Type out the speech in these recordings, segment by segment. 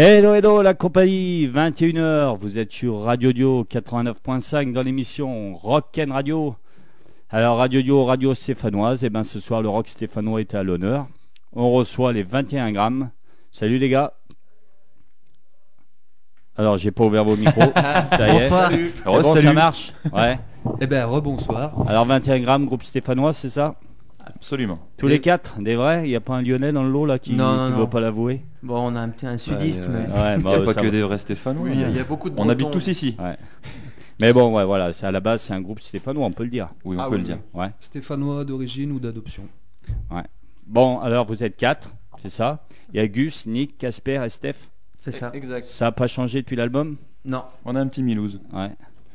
Hello, hello, la compagnie, 21h, vous êtes sur Radio Dio 89.5 dans l'émission Rock and Radio. Alors, Radio Dio, radio stéphanoise, et bien ce soir, le rock stéphanois était à l'honneur. On reçoit les 21 grammes. Salut les gars. Alors, j'ai pas ouvert vos micros. ça y est. Bonsoir. Bon, ça marche Ouais. Eh ben, rebonsoir. Alors, 21 grammes, groupe stéphanois, c'est ça? Absolument. Tous les quatre, des vrais Il n'y a pas un lyonnais dans le lot là qui Non, non, ne veut pas l'avouer? Bon, on a un petit un sudiste, Ouais, mais. Ouais, Il n'y bah, a pas que va. des vrais Stéphanois. Oui, il y a- y a beaucoup de On habite tous ici. Ouais. Mais bon, ouais, voilà, c'est à la base, c'est un groupe stéphanois, on peut le dire. Oui, on Ah peut oui, le dire. Ouais. Stéphanois d'origine ou d'adoption Bon, alors vous êtes quatre, c'est ça? Il y a Gus, Nick, Casper et Steph? C'est ça. Exact. Ça n'a pas changé depuis l'album? Non. On a un petit Milouz. Ouais.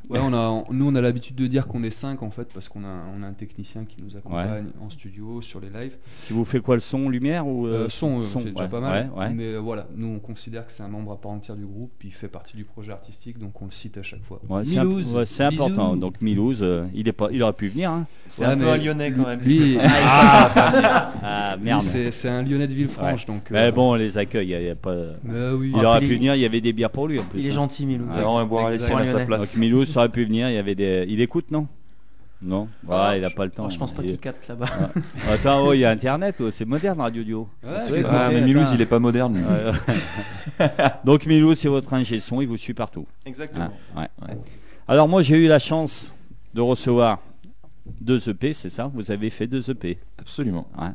Ouais, on a, nous on a l'habitude de dire qu'on est 5 en fait, parce qu'on a, on a un technicien qui nous accompagne en studio, sur les lives. Qui vous fait quoi le son, lumière ou Euh, son, euh, c'est déjà pas mal. ouais, ouais. Mais euh, voilà, nous on considère que c'est un membre à part entière du groupe, puis il fait partie du projet artistique, donc on le cite à chaque fois. Ouais, c'est imp- Milouz, ouais, c'est bisous. important. Donc Milouz, euh, il, est pas, il aurait pu venir. Hein. C'est Ouais, un peu un lyonnais quand même. Lui, Ah lui, merde. c'est c'est un lyonnais de Villefranche, donc. Mais euh, bon, on les accueille. Il, y a- il y a pas... oui. il Ah, aurait pu venir, il y avait des bières pour lui en plus. Il est hein. gentil, Milou. Alors, on va boire à sa place. Donc Milouz ça aurait pu venir, il y avait des. Il écoute, non? Non? Ouais, il a pas le temps. Je pense pas Il- qu'il capte là-bas. Attends, oh, il y a internet, oh, c'est moderne Radio. Ouais, écouter, Ah, mais Milouz, il est pas moderne. Donc Milou, c'est votre ingé son, il vous suit partout. Exactement. Ouais. Alors moi j'ai eu la chance de recevoir deux EP, c'est ça? Vous avez fait deux EP. Absolument. Ouais.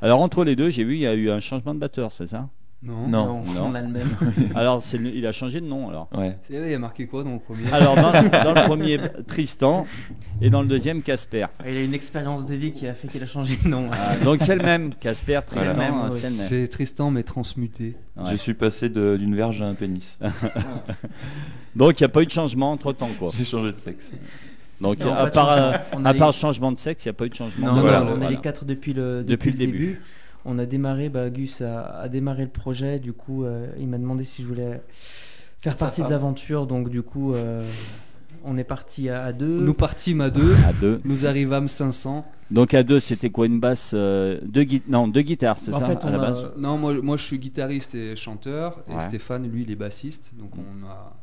Alors entre les deux, j'ai vu il y a eu un changement de batteur, c'est ça? Non. Non. non. on a le même. Alors c'est le- il a changé de nom alors. Ouais. C'est Il y a marqué quoi dans le premier? Alors dans, dans le premier Tristan et dans le deuxième Casper. Il a une expérience de vie qui a fait qu'il a changé de nom. Ah, donc c'est le même, Casper, Tristan, Voilà. c'est le même. C'est Tristan mais transmuté. Ouais. Je suis passé de- d'une verge à un pénis. Donc il n'y a pas eu de changement entre temps quoi. J'ai changé de sexe. Donc Non, à pas de part, changement. On a à les- part le changement de sexe, il n'y a pas eu de changement. Non, de- non, Voilà, on est voilà. les quatre depuis le, Depuis depuis le le début. On a démarré, bah, Gus a, a démarré le projet, du coup euh, il m'a demandé si je voulais faire partie de l'aventure, donc du coup euh, on est parti à, à deux. Nous partîmes à deux, À deux. nous arrivâmes 500. Donc à deux, c'était quoi une basse euh, deux gui- Non, deux guitares, c'est En ça fait, à la on a- base? Non, moi, moi je suis guitariste et chanteur, et Ouais. Stéphane, lui, il est bassiste. Donc on a,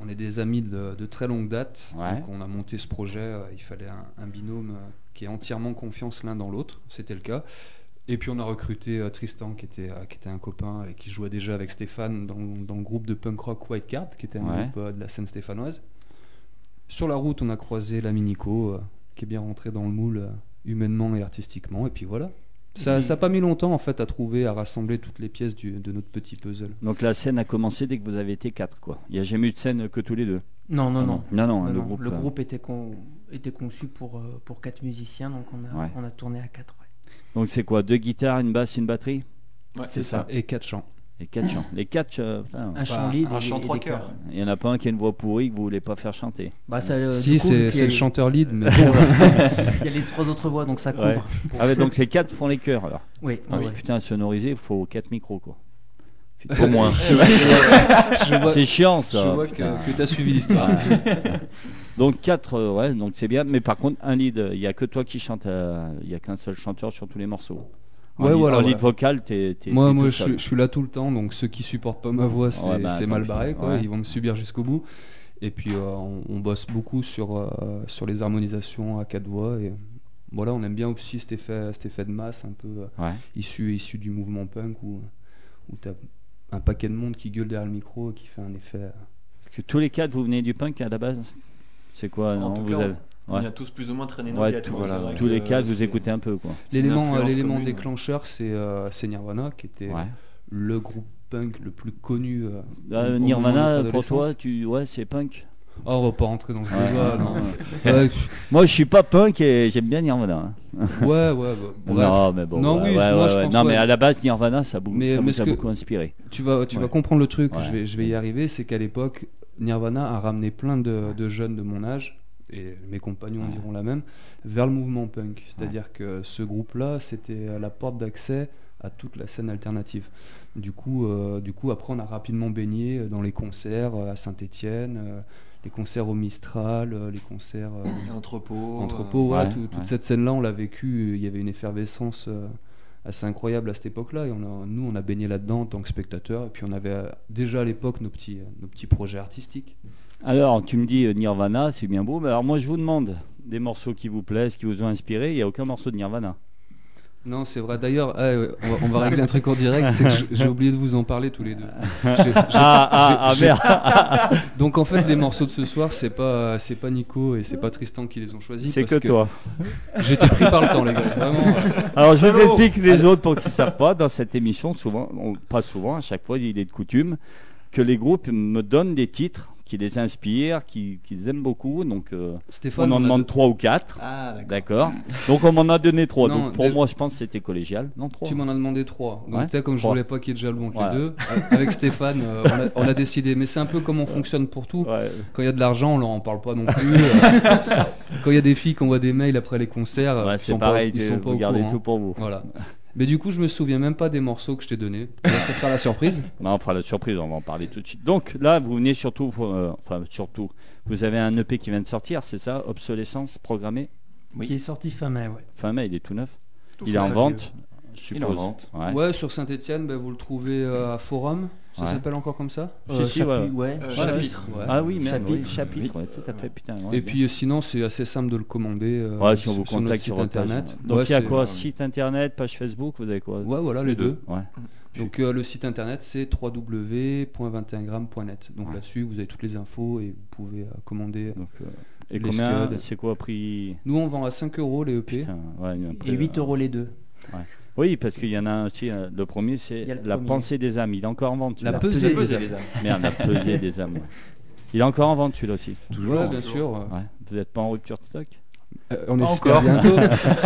on est des amis de, de très longue date. Ouais. Donc on a monté ce projet. Il fallait un, un binôme qui ait entièrement confiance l'un dans l'autre. C'était le cas. Et puis on a recruté euh, Tristan, qui était, euh, qui était un copain et qui jouait déjà avec Stéphane dans, dans le groupe de punk rock White Card, qui était un Ouais. groupe euh, de la scène stéphanoise. Sur la route, on a croisé l'ami Nico, euh, qui est bien rentré dans le moule euh, humainement et artistiquement. Et puis voilà. Ça n'a pas mis longtemps en fait à trouver, à rassembler toutes les pièces du- de notre petit puzzle. Donc la scène a commencé dès que vous avez été quatre, quoi. Il n'y a jamais eu de scène que tous les deux. Non, non, non. Non, non, Non, le non, groupe. le euh, groupe était, con- était conçu pour, euh, pour quatre musiciens, donc on a, Ouais. on a tourné à quatre. ouais. Donc c'est quoi? Deux guitares, une basse, une batterie? Ouais, C'est ça. Et quatre chants. Et quatre chants. Les quatre, euh, putain, Un chant lead un et, chant trois chœurs. il n'y en a pas un qui a une voix pourrie que vous voulez pas faire chanter. Bah, ça, euh, si, c'est le les- chanteur lead, mais Il y a les trois autres voix, donc ça couvre. Ouais. Ah ouais, donc les quatre font les chœurs alors. Oui, Ah oui. putain, sonoriser, il faut quatre micros, quoi. Au moins. je C'est chiant je ça. vois que, putain. tu as suivi l'histoire. Donc 4, euh, ouais, donc c'est bien. Mais par contre, un lead, euh, il n'y a que toi qui chantes. euh, Il n'y a qu'un seul chanteur sur tous les morceaux. En Ouais, lead, voilà, en lead vocal, t'es Moi, moi je, suis- je suis là tout le temps, donc ceux qui supportent pas ma voix, c'est Ouais, bah, mal barré. Quoi. Ils vont me subir jusqu'au bout. Et puis, euh, on, on bosse beaucoup sur, euh, sur les harmonisations à quatre voix. Et voilà, on aime bien aussi cet effet, cet effet de masse un peu euh, issu, issu du mouvement punk où, où tu as un paquet de monde qui gueule derrière le micro et qui fait un effet. Parce que tous les quatre, vous venez du punk à la base? C'est quoi non, En tout vous cas, avez- on ouais. y a tous plus ou moins traîné nos Ouais, tout- voilà, Tous les quatre, vous écoutez un peu, quoi. L'élément commune. déclencheur, c'est euh, c'est Nirvana, qui était Ouais. le groupe punk le plus connu. euh, Euh, moment Nirvana, pour toi, tu, ouais, c'est punk. Oh, on va pas rentrer dans ce Ouais, débat. non, non. non. Ouais, Moi, je suis pas punk et j'aime bien Nirvana. hein. ouais, ouais. bah, bref. Non, mais bon. Non, ouais, oui, ouais, moi, ouais, je ouais. pense, non, ouais. mais à la base, Nirvana, ça, bou- Mais- ça mais nous ce a beaucoup inspiré. Tu vas, tu Ouais. vas comprendre le truc, Ouais. je, vais, je vais y arriver, c'est qu'à l'époque, Nirvana a ramené plein de, de jeunes de mon âge, et mes compagnons Ouais. diront la même, vers le mouvement punk. C'est-à-dire que ce groupe-là, c'était la porte d'accès à toute la scène alternative. Du coup, euh, du coup, après, on a rapidement baigné dans les concerts euh, à Saint-Étienne, les concerts au Mistral, euh, les concerts euh, entrepôt, ouais, tout- toute cette scène-là, on l'a vécu. Il y avait une effervescence euh, assez incroyable à cette époque-là. Et nous, on a baigné là-dedans en tant que spectateur. Et puis on avait euh, déjà à l'époque nos petits, euh, nos petits projets artistiques. Alors, tu me dis euh, Nirvana, c'est bien beau, mais alors moi je vous demande des morceaux qui vous plaisent, qui vous ont inspiré, il n'y a aucun morceau de Nirvana. Non, c'est vrai. D'ailleurs, ouais, on, va, on va régler un truc en direct. C'est que j'ai oublié de vous en parler tous les deux. Ah, ah, ah, merde, Donc en fait, les morceaux de ce soir, c'est pas, c'est pas Nico et c'est pas Tristan qui les ont choisis. c'est que toi. J'étais pris par le temps, les gars. Vraiment. Alors je vous explique les autres pour qu'ils ne savent pas, dans cette émission, souvent, on- pas souvent, à chaque fois il est de coutume, que les groupes me donnent des titres qui les inspirent, qui- qu'ils aiment beaucoup, donc euh, Stéphane, on en demande deux- trois ou quatre. Ah, d'accord. Donc on m'en a donné trois. Non, Donc pour moi, je pense que c'était collégial. Non, trois. Tu m'en as demandé trois. Donc Ouais. peut-être comme je voulais pas qu'il y ait de jaloux entre Voilà. les deux, avec Stéphane, euh, on, a, on a décidé. Mais c'est un peu comme on fonctionne pour tout. Ouais. Quand il y a de l'argent, on leur en parle pas non plus. euh. Quand il y a des filles qui envoient des mails après les concerts, Ouais, ils sont pareil, pas, ils tu- sont vous pas au gardez courant. tout pour vous. Voilà. Mais du coup, je me souviens même pas des morceaux que je t'ai donnés. Ça sera la surprise. Bah, on fera la surprise, on va en parler tout de suite. Donc là, vous venez surtout, euh, enfin surtout, vous avez un EP qui vient de sortir, c'est ça Obsolescence programmée Oui. Qui est sorti fin mai, ouais. Fin mai, il est tout neuf. Tout il est vente, je Il est en suppose. vente. Ouais. Ouais, sur Saint-Etienne, vous le trouvez euh, à Forum. Ça Ouais. s'appelle encore comme ça Euh, si, chapitre- ouais. ouais. Euh, Ouais, chapitre. Ouais. Ah oui, même, Chapitre. oui, chapitre, ouais, tout à fait, putain. ouais, Et puis euh, sinon, c'est assez simple de le commander. euh, Ouais, si on vous sur contacte site sur internet. Donc Ouais, il y a quoi Site internet, page Facebook, vous avez quoi? Ouais, voilà, les deux. Ouais. Donc euh, le site internet c'est www.21gram.net. Donc Ouais. là-dessus vous avez toutes les infos et vous pouvez euh, commander. Donc, euh, et Les combien. C'est quoi prix? Nous on vend à 5 euros les EP. Putain, ouais, après, Et 8 euh, euros les deux. Oui, parce qu'il y en a un aussi. euh, Le premier, c'est Il y a le La premier. pensée des âmes. Il est encore en vente. La pesée des âmes. Merde, la pesée des âmes. ouais. Il est encore en vente celui-là aussi. Toujours. Ouais, bien sûr. Ouais. Vous n'êtes pas en rupture de stock? Euh, on espère encore. bientôt.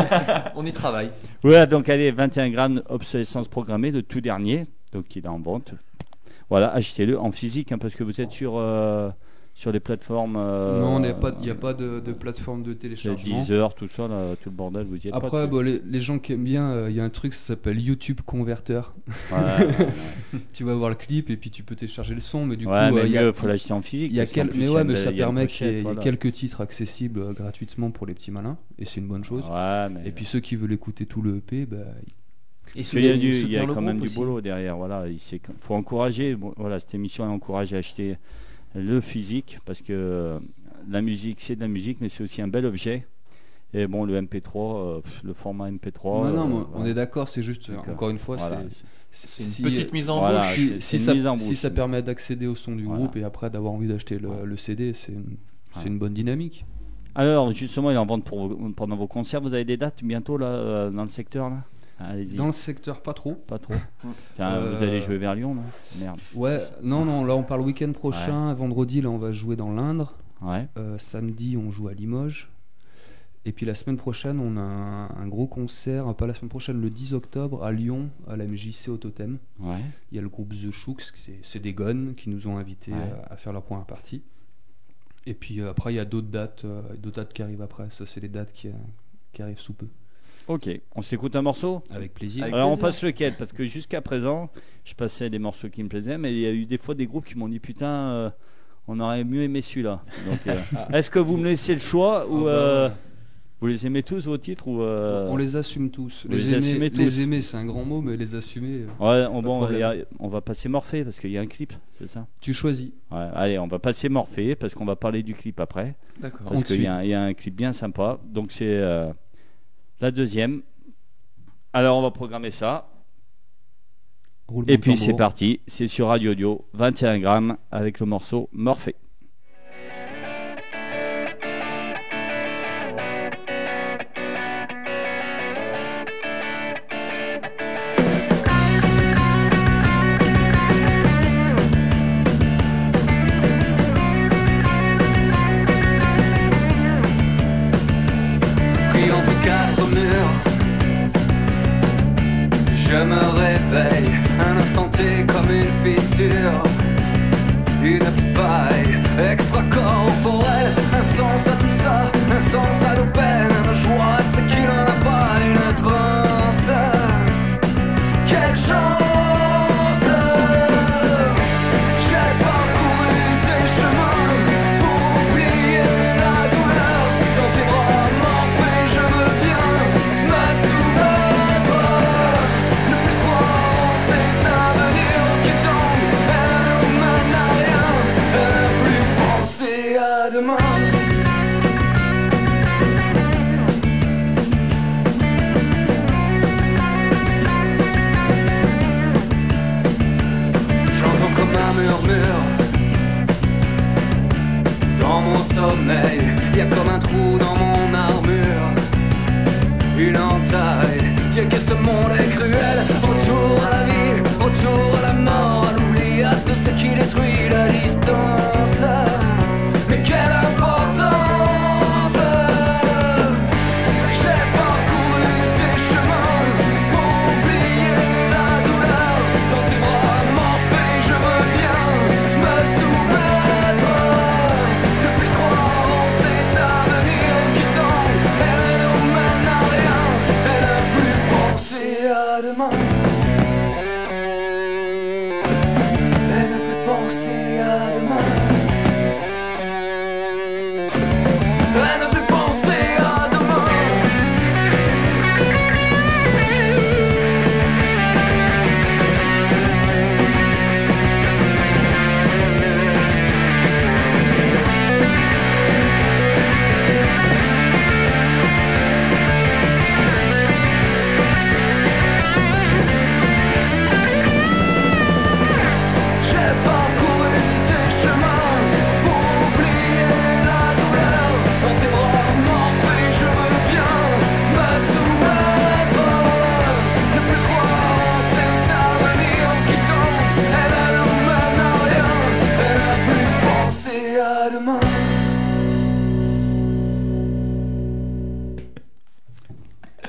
On y travaille. Voilà, donc allez, 21 grammes obsolescence programmée, le tout dernier. Donc il est en vente. Voilà, achetez-le en physique, hein, parce que vous êtes sur, euh, sur les plateformes. euh, non, il n'y a pas de, de plateforme de euh, téléchargement. 10 heures, tout ça, là, tout le bordel, vous y êtes. Après, bon, les, les gens qui aiment bien, euh, il y a un truc, ça s'appelle YouTube. Ouais, ouais, tu vas voir le clip et puis tu peux télécharger le son, mais du Ouais, coup, euh, il a- faut l'acheter en physique. il y a quel- plus, mais il a ouais, mais ça il a permet qu'il y ait il voilà. quelques titres accessibles euh, gratuitement pour les petits malins, et c'est une bonne chose. Ouais, mais. Et puis ceux qui veulent écouter tout le EP, bah, qu'il y a, du- il y a quand même du boulot derrière. Voilà, il faut encourager. bon, voilà, cette émission elle encourage à acheter le physique parce que euh, la musique, c'est de la musique, mais c'est aussi un bel objet. Et bon, le MP3, euh, le format MP3. non, non, euh, on est d'accord, c'est juste, Donc, encore une fois, Voilà, c'est- une si- petite mise en Voilà, bouche. si, c'est si une ça, mise en si bouche. ça permet d'accéder au son du Voilà. groupe et après d'avoir envie d'acheter le, Ouais. le CD, c'est une, c'est Ouais. une bonne dynamique. Alors, justement, il est en vente pour pendant vos concerts. Vous avez des dates bientôt là, dans le secteur là? Allez-y. Dans le secteur, pas trop. Pas trop. Tiens, Euh, Vous allez jouer vers Lyon là Merde. Ouais, non, non, là on parle week-end prochain. Vendredi, là on va jouer dans l'Indre. Ouais. Euh, samedi, on joue à Limoges. Et puis la semaine prochaine, on a un, un gros concert, euh, pas la semaine prochaine, le 10 octobre à Lyon, à la MJC au Totem. Ouais. Il y a le groupe The Shooks, c'est- des gones qui nous ont invités Ouais. à faire leur première partie. Et puis euh, après, il y a d'autres dates, d'autres dates qui arrivent après. Ça, c'est les dates qui, qui arrivent sous peu. Ok. On s'écoute un morceau Avec plaisir. Avec Alors on passe lequel Parce que jusqu'à présent, je passais des morceaux qui me plaisaient, mais il y a eu des fois des groupes qui m'ont dit putain, euh, on aurait mieux aimé celui-là. Donc, euh, est-ce que vous me laissez le choix ou Ah bah, euh, vous les aimez tous vos titres ou euh, On les assume tous. Les, les aimer, assumez tous? les aimer, c'est un grand mot, mais les assumer, Ouais, on, bon, a- on va passer Morphée parce qu'il y a un clip, c'est ça? Tu choisis. Ouais, Allez, on va passer Morphée parce qu'on va parler du clip après. D'accord. On Parce qu'il y, y a un clip bien sympa. Donc c'est euh, la deuxième. Alors on va programmer ça. Roulement Et puis c'est parti. C'est sur Radio Audio, 21 grammes avec le morceau Morphée.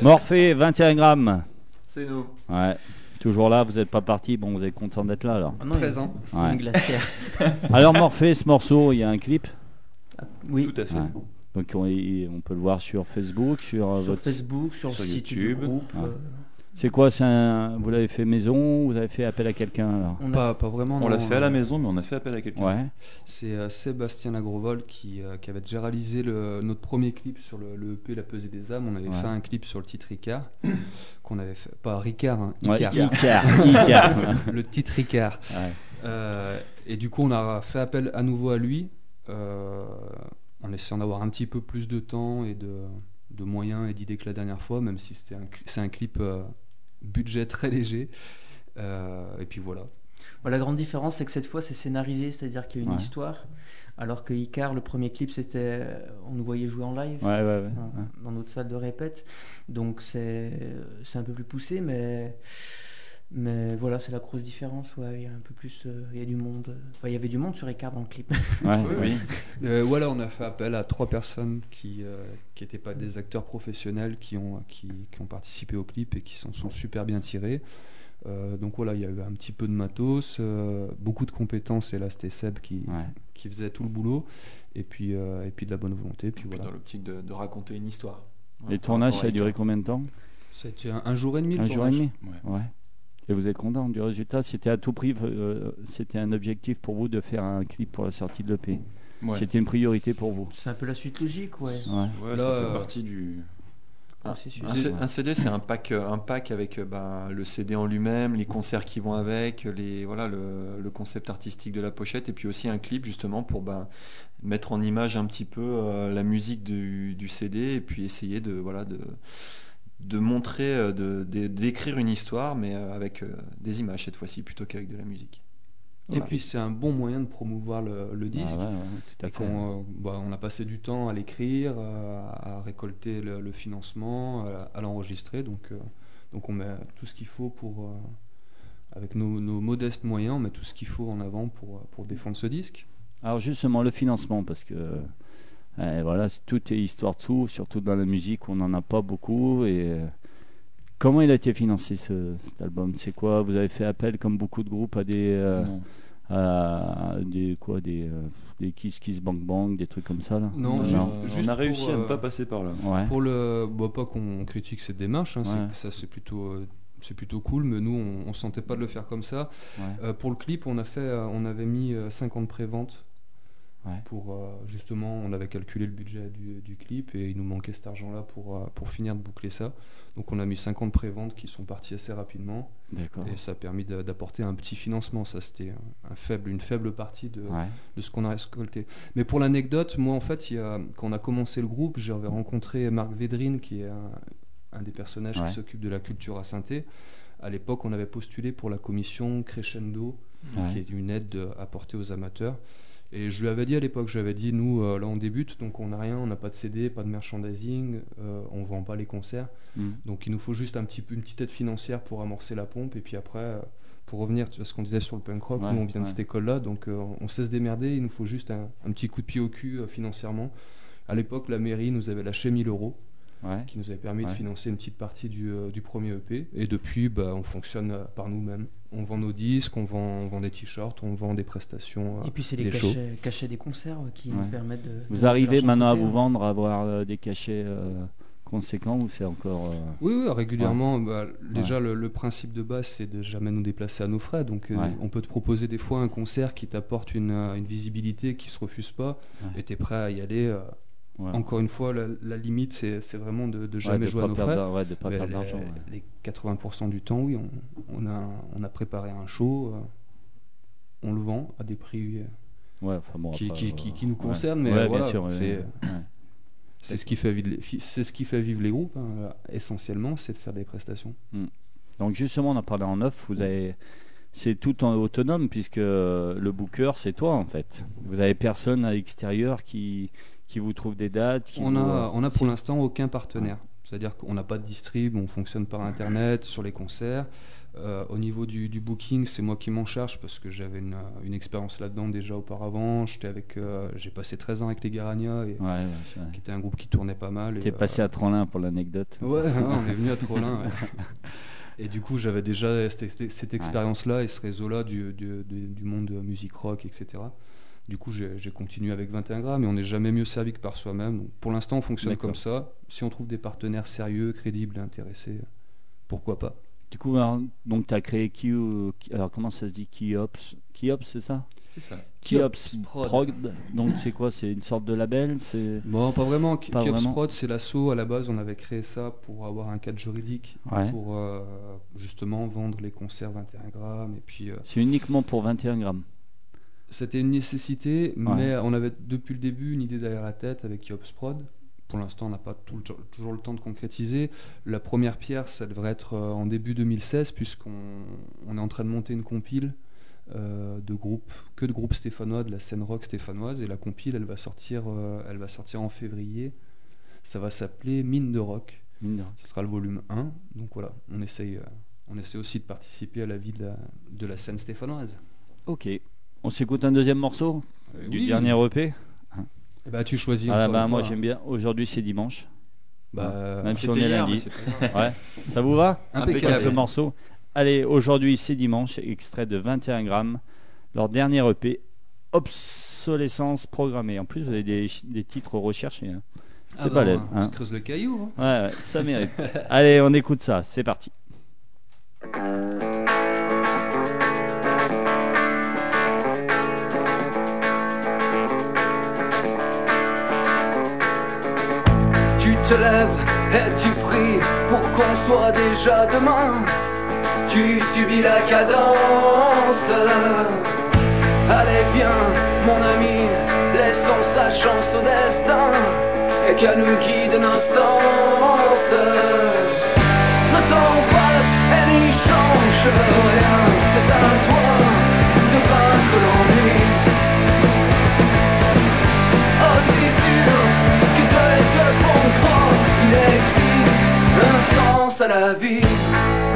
Morphée, 21 grammes. C'est nous. Ouais. Toujours là, vous n'êtes pas parti. Bon, vous êtes content d'être là alors. Ah non, Présent. il y a Ouais. une glacière. Alors Morphée, ce morceau, il y a un clip. Oui, Tout à fait. Ouais. Donc on, on peut le voir sur Facebook, sur, euh, sur votre. Facebook, sur, site YouTube. du groupe. Ouais. euh, C'est quoi un... Vous l'avez fait maison Vous avez fait appel à quelqu'un on a- Pas, pas vraiment. On l'a fait à la maison, mais on a fait appel à quelqu'un. Ouais. C'est euh, Sébastien Lagrovol qui, euh, qui avait déjà réalisé le- notre premier clip sur le, le EP La Pesée des âmes. On avait Ouais. fait un clip sur le titre Ricard. qu'on avait fait. Pas Ricard, hein, Ouais, Icar. Icar. Icar. le titre Ricard. Ouais. Euh, et du coup, on a fait appel à nouveau à lui, euh, en essayant d'avoir un petit peu plus de temps et de, de moyens et d'idées que la dernière fois, même si c'était un, cli- c'est un clip euh, budget très léger. Euh, et puis voilà. La grande différence, c'est que cette fois, c'est scénarisé, c'est-à-dire qu'il y a une Ouais. histoire. Alors que Icar, le premier clip, c'était. On nous voyait jouer en live. Ouais, ouais, ouais. dans notre salle de répète. Donc c'est c'est un peu plus poussé, mais, mais voilà, c'est la grosse différence. Ouais, il y a un peu plus, euh, il y a du monde. Enfin, il y avait du monde sur Ricard dans le clip. Ouais. Oui, oui. Euh, voilà, on a fait appel à trois personnes qui n'étaient pas des acteurs professionnels, qui ont, qui, qui ont participé au clip et qui s'en sont super bien tirés. Euh, donc voilà, il y a eu un petit peu de matos, euh, beaucoup de compétences, et là c'était Seb qui, Ouais. qui faisait tout le boulot, et puis, euh, et puis de la bonne volonté. Puis Puis voilà. dans l'optique de, de raconter une histoire. Les tournages, ça a duré combien de temps? C'était un, un jour et demi. le Un jour et demi Ouais. Et vous êtes content du résultat C'était à tout prix, euh, c'était un objectif pour vous de faire un clip pour la sortie de l'EP. Ouais. C'était une priorité pour vous. C'est un peu la suite logique, ouais. Ouais. Ouais, Là, ça fait euh, partie du. Un, processus. un C- un CD, c'est un pack, euh, un pack avec ben, le CD en lui-même, les concerts qui vont avec, les, voilà, le, le concept artistique de la pochette, et puis aussi un clip justement pour ben, mettre en image un petit peu euh, la musique du, du CD, et puis essayer de, voilà, de, de montrer, euh, de, de- d'écrire une histoire, mais euh, avec euh, des images cette fois-ci plutôt qu'avec de la musique. Et puis c'est un bon moyen de promouvoir le, le disque. Ah ouais, ouais, tout à Et fait. qu'on, euh, bah, on a passé du temps à l'écrire, euh, à récolter le, le financement, à, à l'enregistrer. Donc, euh, donc on met tout ce qu'il faut pour, euh, avec nos, nos modestes moyens, on met tout ce qu'il faut en avant pour, pour défendre ce disque. Alors justement, le financement, parce que euh, voilà, c'est- tout est histoire de sous, surtout dans la musique, on n'en a pas beaucoup. Et euh, comment il a été financé ce, cet album? C'est quoi? Vous avez fait appel, comme beaucoup de groupes, à des, euh, à des quoi, des, euh, des Kiss Kiss Bang Bang, des trucs comme ça là? Non, Euh, juste- on juste a réussi pour, à ne euh, pas passer par là. Ouais. Pour le, bah, pas qu'on critique cette démarche, hein, Ouais. ça c'est plutôt, euh, c'est plutôt cool, mais nous on, on sentait pas de le faire comme ça. ouais. Euh, pour le clip, on a fait, euh, on avait mis euh, 50 préventes. Ouais. Pour euh, justement, on avait calculé le budget du, du clip et il nous manquait cet argent-là pour, euh, pour finir de boucler ça. Donc on a mis 50 préventes qui sont parties assez rapidement et ça a permis d'a- d'apporter un petit financement. Ça c'était un, faible, une faible partie de, Ouais. de ce qu'on a récolté. Mais pour l'anecdote, moi en fait, il y a, quand on a commencé le groupe, j'avais rencontré Marc Védrine qui est un, un des personnages Ouais. qui s'occupe de la culture à saint À l'époque, on avait postulé pour la commission Crescendo qui est une aide euh, apportée aux amateurs. Et je lui avais dit à l'époque, je lui avais dit, nous, euh, là, on débute, donc on n'a rien, on n'a pas de CD, pas de merchandising, euh, on vend pas les concerts. Mm. Donc il nous faut juste un petit, une petite aide financière pour amorcer la pompe. Et puis après, euh, pour revenir à ce qu'on disait sur le punk rock, Ouais, nous, on vient de cette école-là, donc euh, on sait se démerder, il nous faut juste un, un petit coup de pied au cul financièrement. À l'époque, la mairie nous avait lâché 1000 euros, Ouais. qui nous avait permis de financer une petite partie du, du premier EP. Et depuis, bah, on fonctionne par nous-mêmes. On vend nos disques, on vend, on vend des t-shirts, on vend des prestations. euh, Et puis c'est les des cachets, cachets des concerts ouais, qui Ouais. nous permettent de. Vous arrivez maintenant à vous hein. vendre, à avoir euh, des cachets euh, conséquents ou c'est encore. euh, Oui, oui, régulièrement. bah, déjà, le, le principe de base, c'est de jamais nous déplacer à nos frais. Donc, euh, Ouais. on peut te proposer des fois un concert qui t'apporte une, euh, une visibilité qui se refuse pas, Ouais. et tu es prêt à y aller. Euh. ouais. Encore une fois, la, la limite, c'est vraiment de, de Ouais, jamais de jouer pas à nos perdre frais. d'ar- ouais, de pas perdre les, d'argent. les 80% du temps, oui, on, on a, on a préparé un show, euh, on le vend à des prix euh, bon, qui, après, qui, euh, qui- qui nous ouais. concernent, mais euh, voilà, c'est ce qui fait vivre les, fi- c'est ce qui fait vivre les groupes. hein, essentiellement, c'est de faire des prestations. Donc justement, on a parlé en neuf. Vous avez, c'est tout en autonome puisque euh, le booker, c'est toi en fait. Vous avez personne à l'extérieur qui qui vous trouve des dates. Qui On vous- a, on a pour l'instant aucun partenaire. C'est-à-dire qu'on n'a pas de distrib, on fonctionne par internet, sur les concerts. Euh, au niveau du, du booking, c'est moi qui m'en charge parce que j'avais une, une expérience là-dedans déjà auparavant. J'étais avec, euh, j'ai passé 13 ans avec les Garania, et, Ouais, ouais, c'est vrai. qui était un groupe qui tournait pas mal. T'es euh, passé à Trollin pour l'anecdote. Ouais, on est venu à Trollin. ouais. Et du coup, j'avais déjà cette, expérience-là et ce réseau-là du, du- du- du monde de musique rock, etc. Du coup, j'ai continué avec 21 grammes et on n'est jamais mieux servi que par soi-même. Donc, pour l'instant, on fonctionne comme ça. Si on trouve des partenaires sérieux, crédibles et intéressés, pourquoi pas Du coup, alors, donc tu as créé Ki, Ki- alors comment ça se dit Kiops Kiops, c'est ça? C'est ça. Kiops Prod. Prod. Donc c'est quoi? C'est une sorte de label? C'est Bon, pas vraiment. Pas Kiops vraiment. Prod, c'est l'assaut. À la base, on avait créé ça pour avoir un cadre juridique, Ouais. pour euh, justement vendre les concerts 21 grammes. Et puis, euh, C'est uniquement pour 21 grammes? C'était une nécessité, Ouais. mais on avait depuis le début une idée derrière la tête avec Kiops Prod. Pour l'instant, on n'a pas tout le temps- toujours le temps de concrétiser. La première pierre, ça devrait être euh, en début 2016, puisqu'on on est en train de monter une compile euh, de groupes, que de groupes stéphanois, de la scène rock stéphanoise. Et la compile, elle va sortir, euh, elle va sortir en février. Ça va s'appeler Mine de rock. Mine de. Ce sera le volume 1. Donc voilà, on essaye, euh, on essaie aussi de participer à la vie de la, de la scène stéphanoise. Ok. On s'écoute un deuxième morceau du Oui. dernier EP Bah, tu choisis. Ah bah moi j'aime bien. Aujourd'hui c'est dimanche. Bah, Même si on est hier, lundi. pas. Ouais. Ça vous va? Impeccable. ce morceau. Allez, aujourd'hui c'est dimanche, extrait de 21 grammes, leur dernier EP, obsolescence programmée. En plus, vous avez des, des titres recherchés. hein. Ah C'est bah, balèze. On hein. se creuse le caillou. hein. Ouais, ouais, ça mérite. Allez, on écoute ça, c'est parti. te lèves et tu pries pour qu'on soit déjà demain. Tu subis la cadence. Allez viens mon ami, laissons sa chance au destin et qu'à nous guide nos sens. Le temps passe et n'y change rien, un sens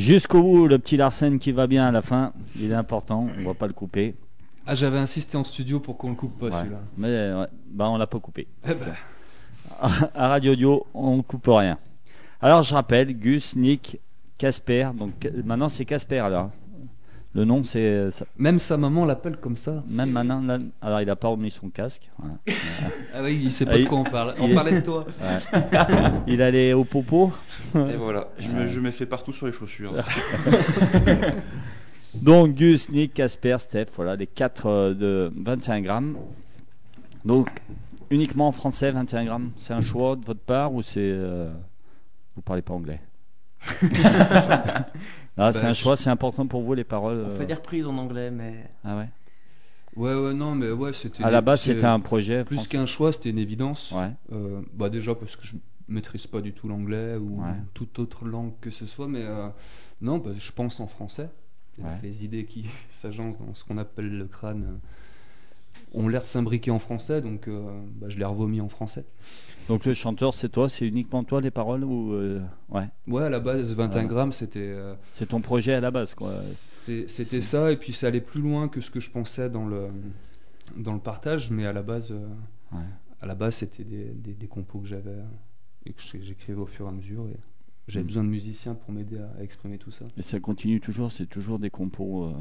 Jusqu'au bout, le petit Larsen qui va bien à la fin. Il est important, on va pas le couper. Ah, j'avais insisté en studio pour qu'on le coupe pas Ouais. celui-là. Mais ouais, bah, on l'a pas coupé. Eh ben, à Radio Audio, on coupe rien. Alors je rappelle, Gus, Nick, Casper. Donc maintenant c'est Casper là. Le nom c'est ça- même sa maman l'appelle comme ça. même maintenant. là- alors il a pas remis son casque. voilà. Ah oui, il sait pas Ah, de il- quoi on parle. On parlait de toi. Il allait au popo. Et voilà, je me, je me fais partout sur les chaussures. Donc Gus, Nick, Casper, Steph, voilà les quatre euh, de 21 grammes. Donc uniquement en français 21 grammes. C'est un choix de votre part ou c'est euh, vous parlez pas anglais? Ah, c'est Bah, un je- choix, c'est important pour vous les paroles. On euh, fait des reprises en anglais, mais Ah ouais. Ouais, ouais, non, mais ouais, c'était. À la base c'est- c'était un projet. Plus qu'un choix, c'était une évidence. Ouais. Euh, bah déjà parce que je maîtrise pas du tout l'anglais ou Ouais. toute autre langue que ce soit, mais euh, non, bah, je pense en français. Ouais. Les idées qui s'agencent dans ce qu'on appelle le crâne euh, ont l'air de s'imbriquer en français, donc euh, bah, je les revomis en français. Donc le chanteur, c'est toi, c'est uniquement toi les paroles ou euh, ouais, Ouais, à la base, 21 Ouais. grammes, c'était euh, c'est ton projet à la base quoi. c'était ça, et puis ça allait plus loin que ce que je pensais dans le dans le partage, mais à la base, Ouais. à la base, c'était des, des- des compos que j'avais et que j'écrivais au fur et à mesure. Et j'avais Mm. besoin de musiciens pour m'aider à, exprimer tout ça. Et ça continue toujours, c'est toujours des compos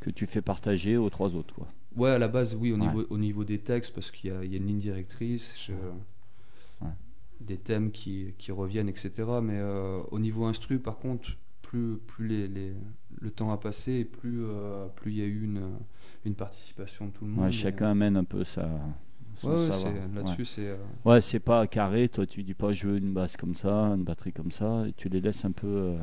que tu fais partager aux trois autres quoi. Ouais, à la base, oui, au, Ouais. niveau, au niveau des textes, parce qu'il y, y a une ligne directrice, je- Ouais. des thèmes qui, qui reviennent, etc. Mais euh, au niveau instru, par contre, plus, plus les, les- le temps a passé et plus euh, plus il y a eu une, une participation de tout le monde. Ouais, Et, chacun amène un peu sa ouais, là-dessus, c'est. euh, Ouais, c'est pas carré, toi tu dis pas je veux une basse comme ça, une batterie comme ça, et tu les laisses un peu.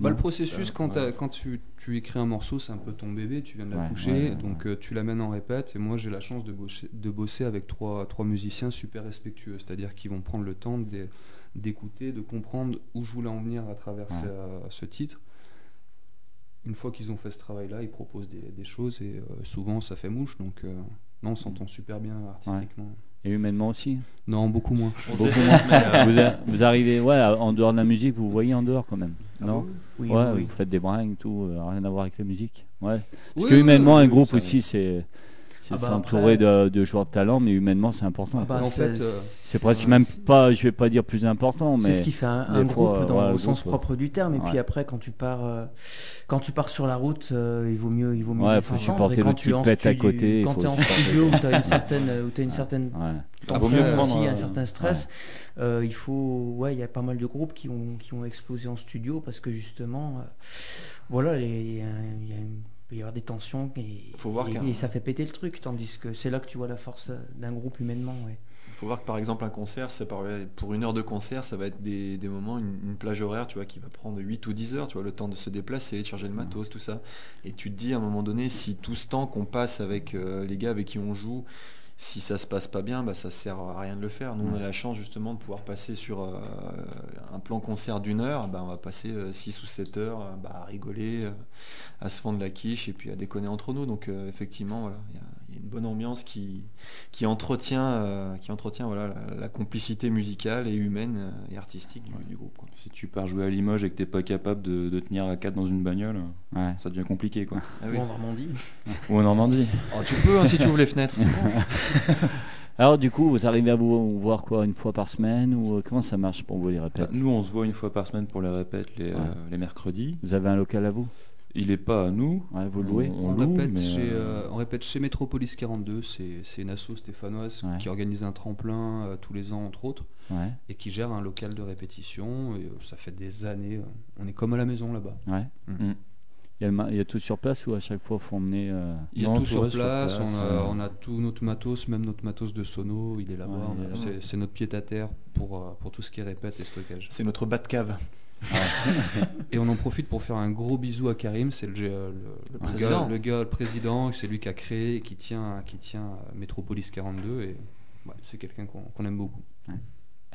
Euh, Bah, le processus, Euh, quand, ouais. t'as- quand tu, tu écris un morceau, c'est un peu ton bébé, tu viens de l'accoucher, ouais, ouais, donc euh, tu l'amènes en répète. Et moi, j'ai la chance de bosser, de bosser avec trois, trois musiciens super respectueux, c'est-à-dire qu'ils vont prendre le temps d'é- d'écouter, de comprendre où je voulais en venir à travers Ouais. ce, ce titre. Une fois qu'ils ont fait ce travail-là, ils proposent des, des choses et euh, souvent ça fait mouche, donc euh, non, on s'entend super bien artistiquement. Et humainement aussi. Non, beaucoup moins. Beaucoup euh, vous, a- vous arrivez, ouais, en dehors de la musique, vous voyez en dehors quand même. non oui, Ouais, oui, vous faites des bringues, tout, euh, rien à voir avec la musique. Ouais. Parce Oui, que humainement, oui, un groupe aussi, c'est c'est Ah bah s'entourer après- de, de joueurs de talent, mais humainement, c'est important. Ah bah, En c'est- fait, euh, c'est presque même pas, je vais pas dire plus important, mais C'est ce qui fait un, fois, groupe dans- ouais, au le sens propre du terme. Et ouais. puis après, quand tu pars, euh, quand tu pars sur la route, euh, il vaut mieux, il vaut mieux Ouais, faut supporter le tu typette à studio- côté, Quand tu es en studio où tu as une certaine, où t'as une certaine ouais. Après, vaut mieux prendre, aussi euh, un certain stress. Euh, il faut, ouais, il y a pas mal de groupes qui ont, qui ont explosé en studio parce que justement, euh, voilà, il y a, une- peut y avoir des tensions et, Faut voir et- qu'un- et ça fait péter le truc, tandis que c'est là que tu vois la force d'un groupe humainement. ouais. Il faut voir que par exemple un concert, c'est par- pour une heure de concert, ça va être des, des moments, une, une plage horaire, tu vois, qui va prendre 8 ou 10 heures, tu vois, le temps de se déplacer, de charger le matos, tout ça. Et tu te dis à un moment donné, si tout ce temps qu'on passe avec euh, les gars avec qui on joue, si ça se passe pas bien, bah, ça sert à rien de le faire. Nous, on a la chance justement de pouvoir passer sur euh, un plan concert d'une heure, bah, on va passer 6 ou 7 heures euh, bah, à rigoler, euh, à se fendre la quiche et puis à déconner entre nous. Donc euh, effectivement, voilà, y a une bonne ambiance qui, qui entretient, euh, qui entretient voilà, la, la complicité musicale et humaine euh, et artistique du, du groupe. quoi. Si tu pars jouer à Limoges et que t'es pas capable de, de tenir à 4 dans une bagnole, Ouais. ça devient compliqué quoi. Ah oui. Ou en Normandie. Ou en Normandie. Oh, tu peux hein, si tu ouvres les fenêtres. Alors du coup, vous arrivez à vous voir quoi une fois par semaine ou euh, comment ça marche pour vous les répètes? Nous on se voit une fois par semaine pour les répètes les, Ouais. euh, les mercredis. Vous avez un local à vous? Il est pas à nous. Ouais, vous le louez On, On, loue, répète mais, chez, euh, on répète chez Métropolis 42, c'est c'est une asso stéphanoise Ouais. qui organise un tremplin euh, tous les ans entre autres Ouais, et qui gère un local de répétition. Et, euh, ça fait des années, euh, on est comme à la maison là-bas. ouais. Mm. Il y, a le ma- il y a tout sur place ou à chaque fois faut emmener euh, Il y a Non, tout tout sur place, on, a, euh. on a tout notre matos, même notre matos de sono, il est là-bas. Ouais, c'est- C'est notre pied à terre pour, pour tout ce qui est répète et stockage. C'est notre bas de cave. Et on en profite pour faire un gros bisou à Karim, c'est le, le- le président. gars, le gars, le président, c'est lui qui a créé, et qui tient, qui tient euh, Métropolis 42 et ouais, c'est quelqu'un qu'on aime beaucoup.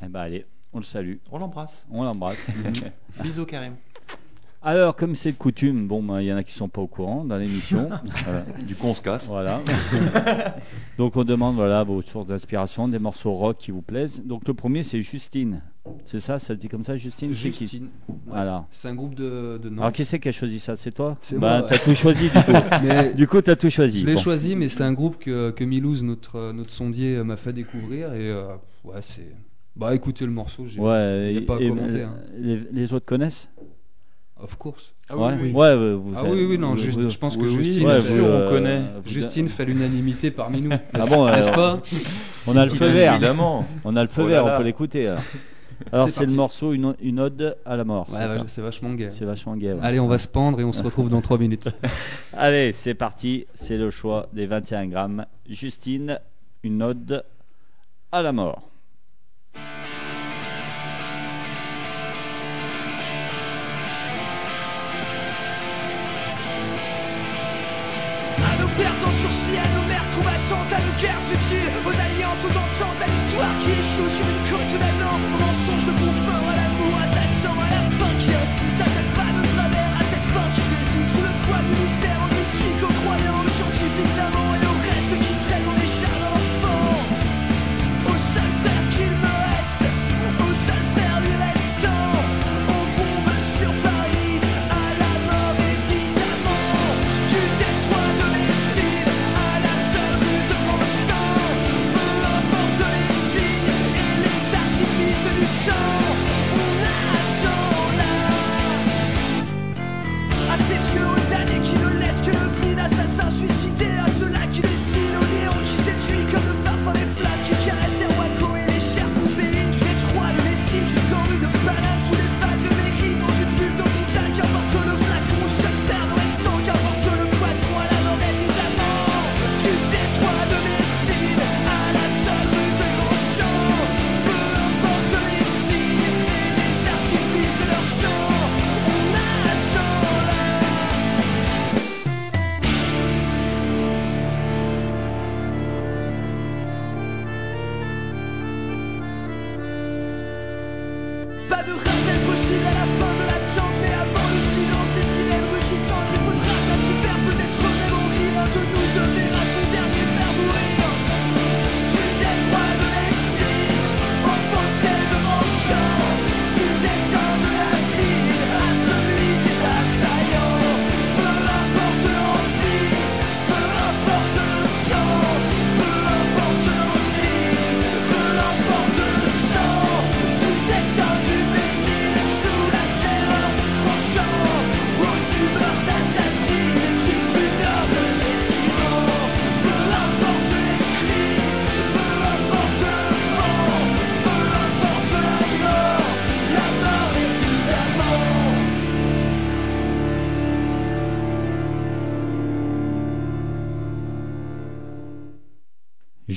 Eh ben allez, on le salue, On l'embrasse. on l'embrasse. Bisous Karim. Alors comme c'est de coutume, bon ben, il y en a qui sont pas au courant dans l'émission. Du coup on se casse. Voilà. Donc on demande voilà vos sources d'inspiration, des morceaux rock qui vous plaisent. Donc le premier c'est Justine. C'est ça, ça se dit comme ça, Justine C'est qui Justine. Ouais. Voilà. C'est un groupe de, de Nantes. Alors qui c'est qui a choisi ça? C'est toi? C'est Bah moi, t'as tout choisi du coup. Mais du coup t'as tout choisi. je l'ai Bon. choisi, mais c'est un groupe que, que Milouz, notre, euh, notre sondier, euh, m'a fait découvrir. Et euh, ouais, c'est. Bah écoutez le morceau, j'ai. Ouais, y a et- pas à commenter, hein. les, les autres connaissent? Of course. Ah ouais. oui, oui. Ouais, ouais, vous Ah avez- oui, oui, non, vous- juste, vous- je pense que oui, oui, Justine, ouais, bien vous, sûr, on euh, connaît. vous- Justine fait l'unanimité parmi nous. Ah bon, euh, N'est-ce pas? On a le feu vert. Évidemment. On a le feu Oh là vert, là. on peut l'écouter. Alors, C'est le morceau une, une ode à la mort. Ouais, c'est ouais, ça c'est vachement gay. C'est vachement gay. ouais. Allez, on va se pendre et on se retrouve dans 3 minutes. Allez, c'est parti. C'est le choix des 21 grammes. Justine, une ode à la mort. À nos pères en sursis, à nos mères combattantes, à nos guerres utiles, aux alliances, aux ententes, à l'histoire qui échoue sur une côte d'Adam,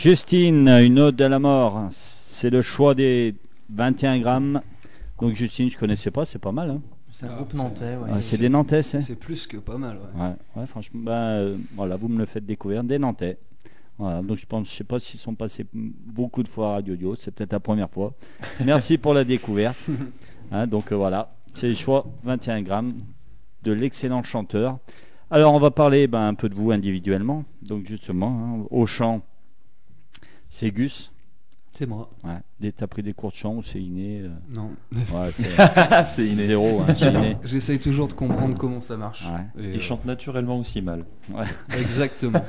Justine, une ode à la mort. C'est le choix des 21 grammes. Donc Justine, je connaissais pas, c'est pas mal. hein. C'est un groupe nantais, ouais. Ah, c'est des Nantais, c'est C'est plus que pas mal, ouais. Ouais, ouais, franchement, bah, euh, voilà, vous me le faites découvrir, des Nantais. Voilà, donc je pense, je sais pas s'ils sont passés beaucoup de fois à Radio Dio, c'est peut-être la première fois. Merci pour la découverte. Hein, donc euh, voilà, c'est le choix 21 grammes de l'excellent chanteur. Alors on va parler ben, un peu de vous individuellement. Donc justement, hein, au chant, c'est Gus. C'est moi. Ouais. T'as pris des cours de chant ou c'est inné euh, Non. Ouais, c'est inné. zéro, hein, inné. J'essaye toujours de comprendre comment ça marche. Ouais. Et, Il euh, chante naturellement aussi mal. Exactement.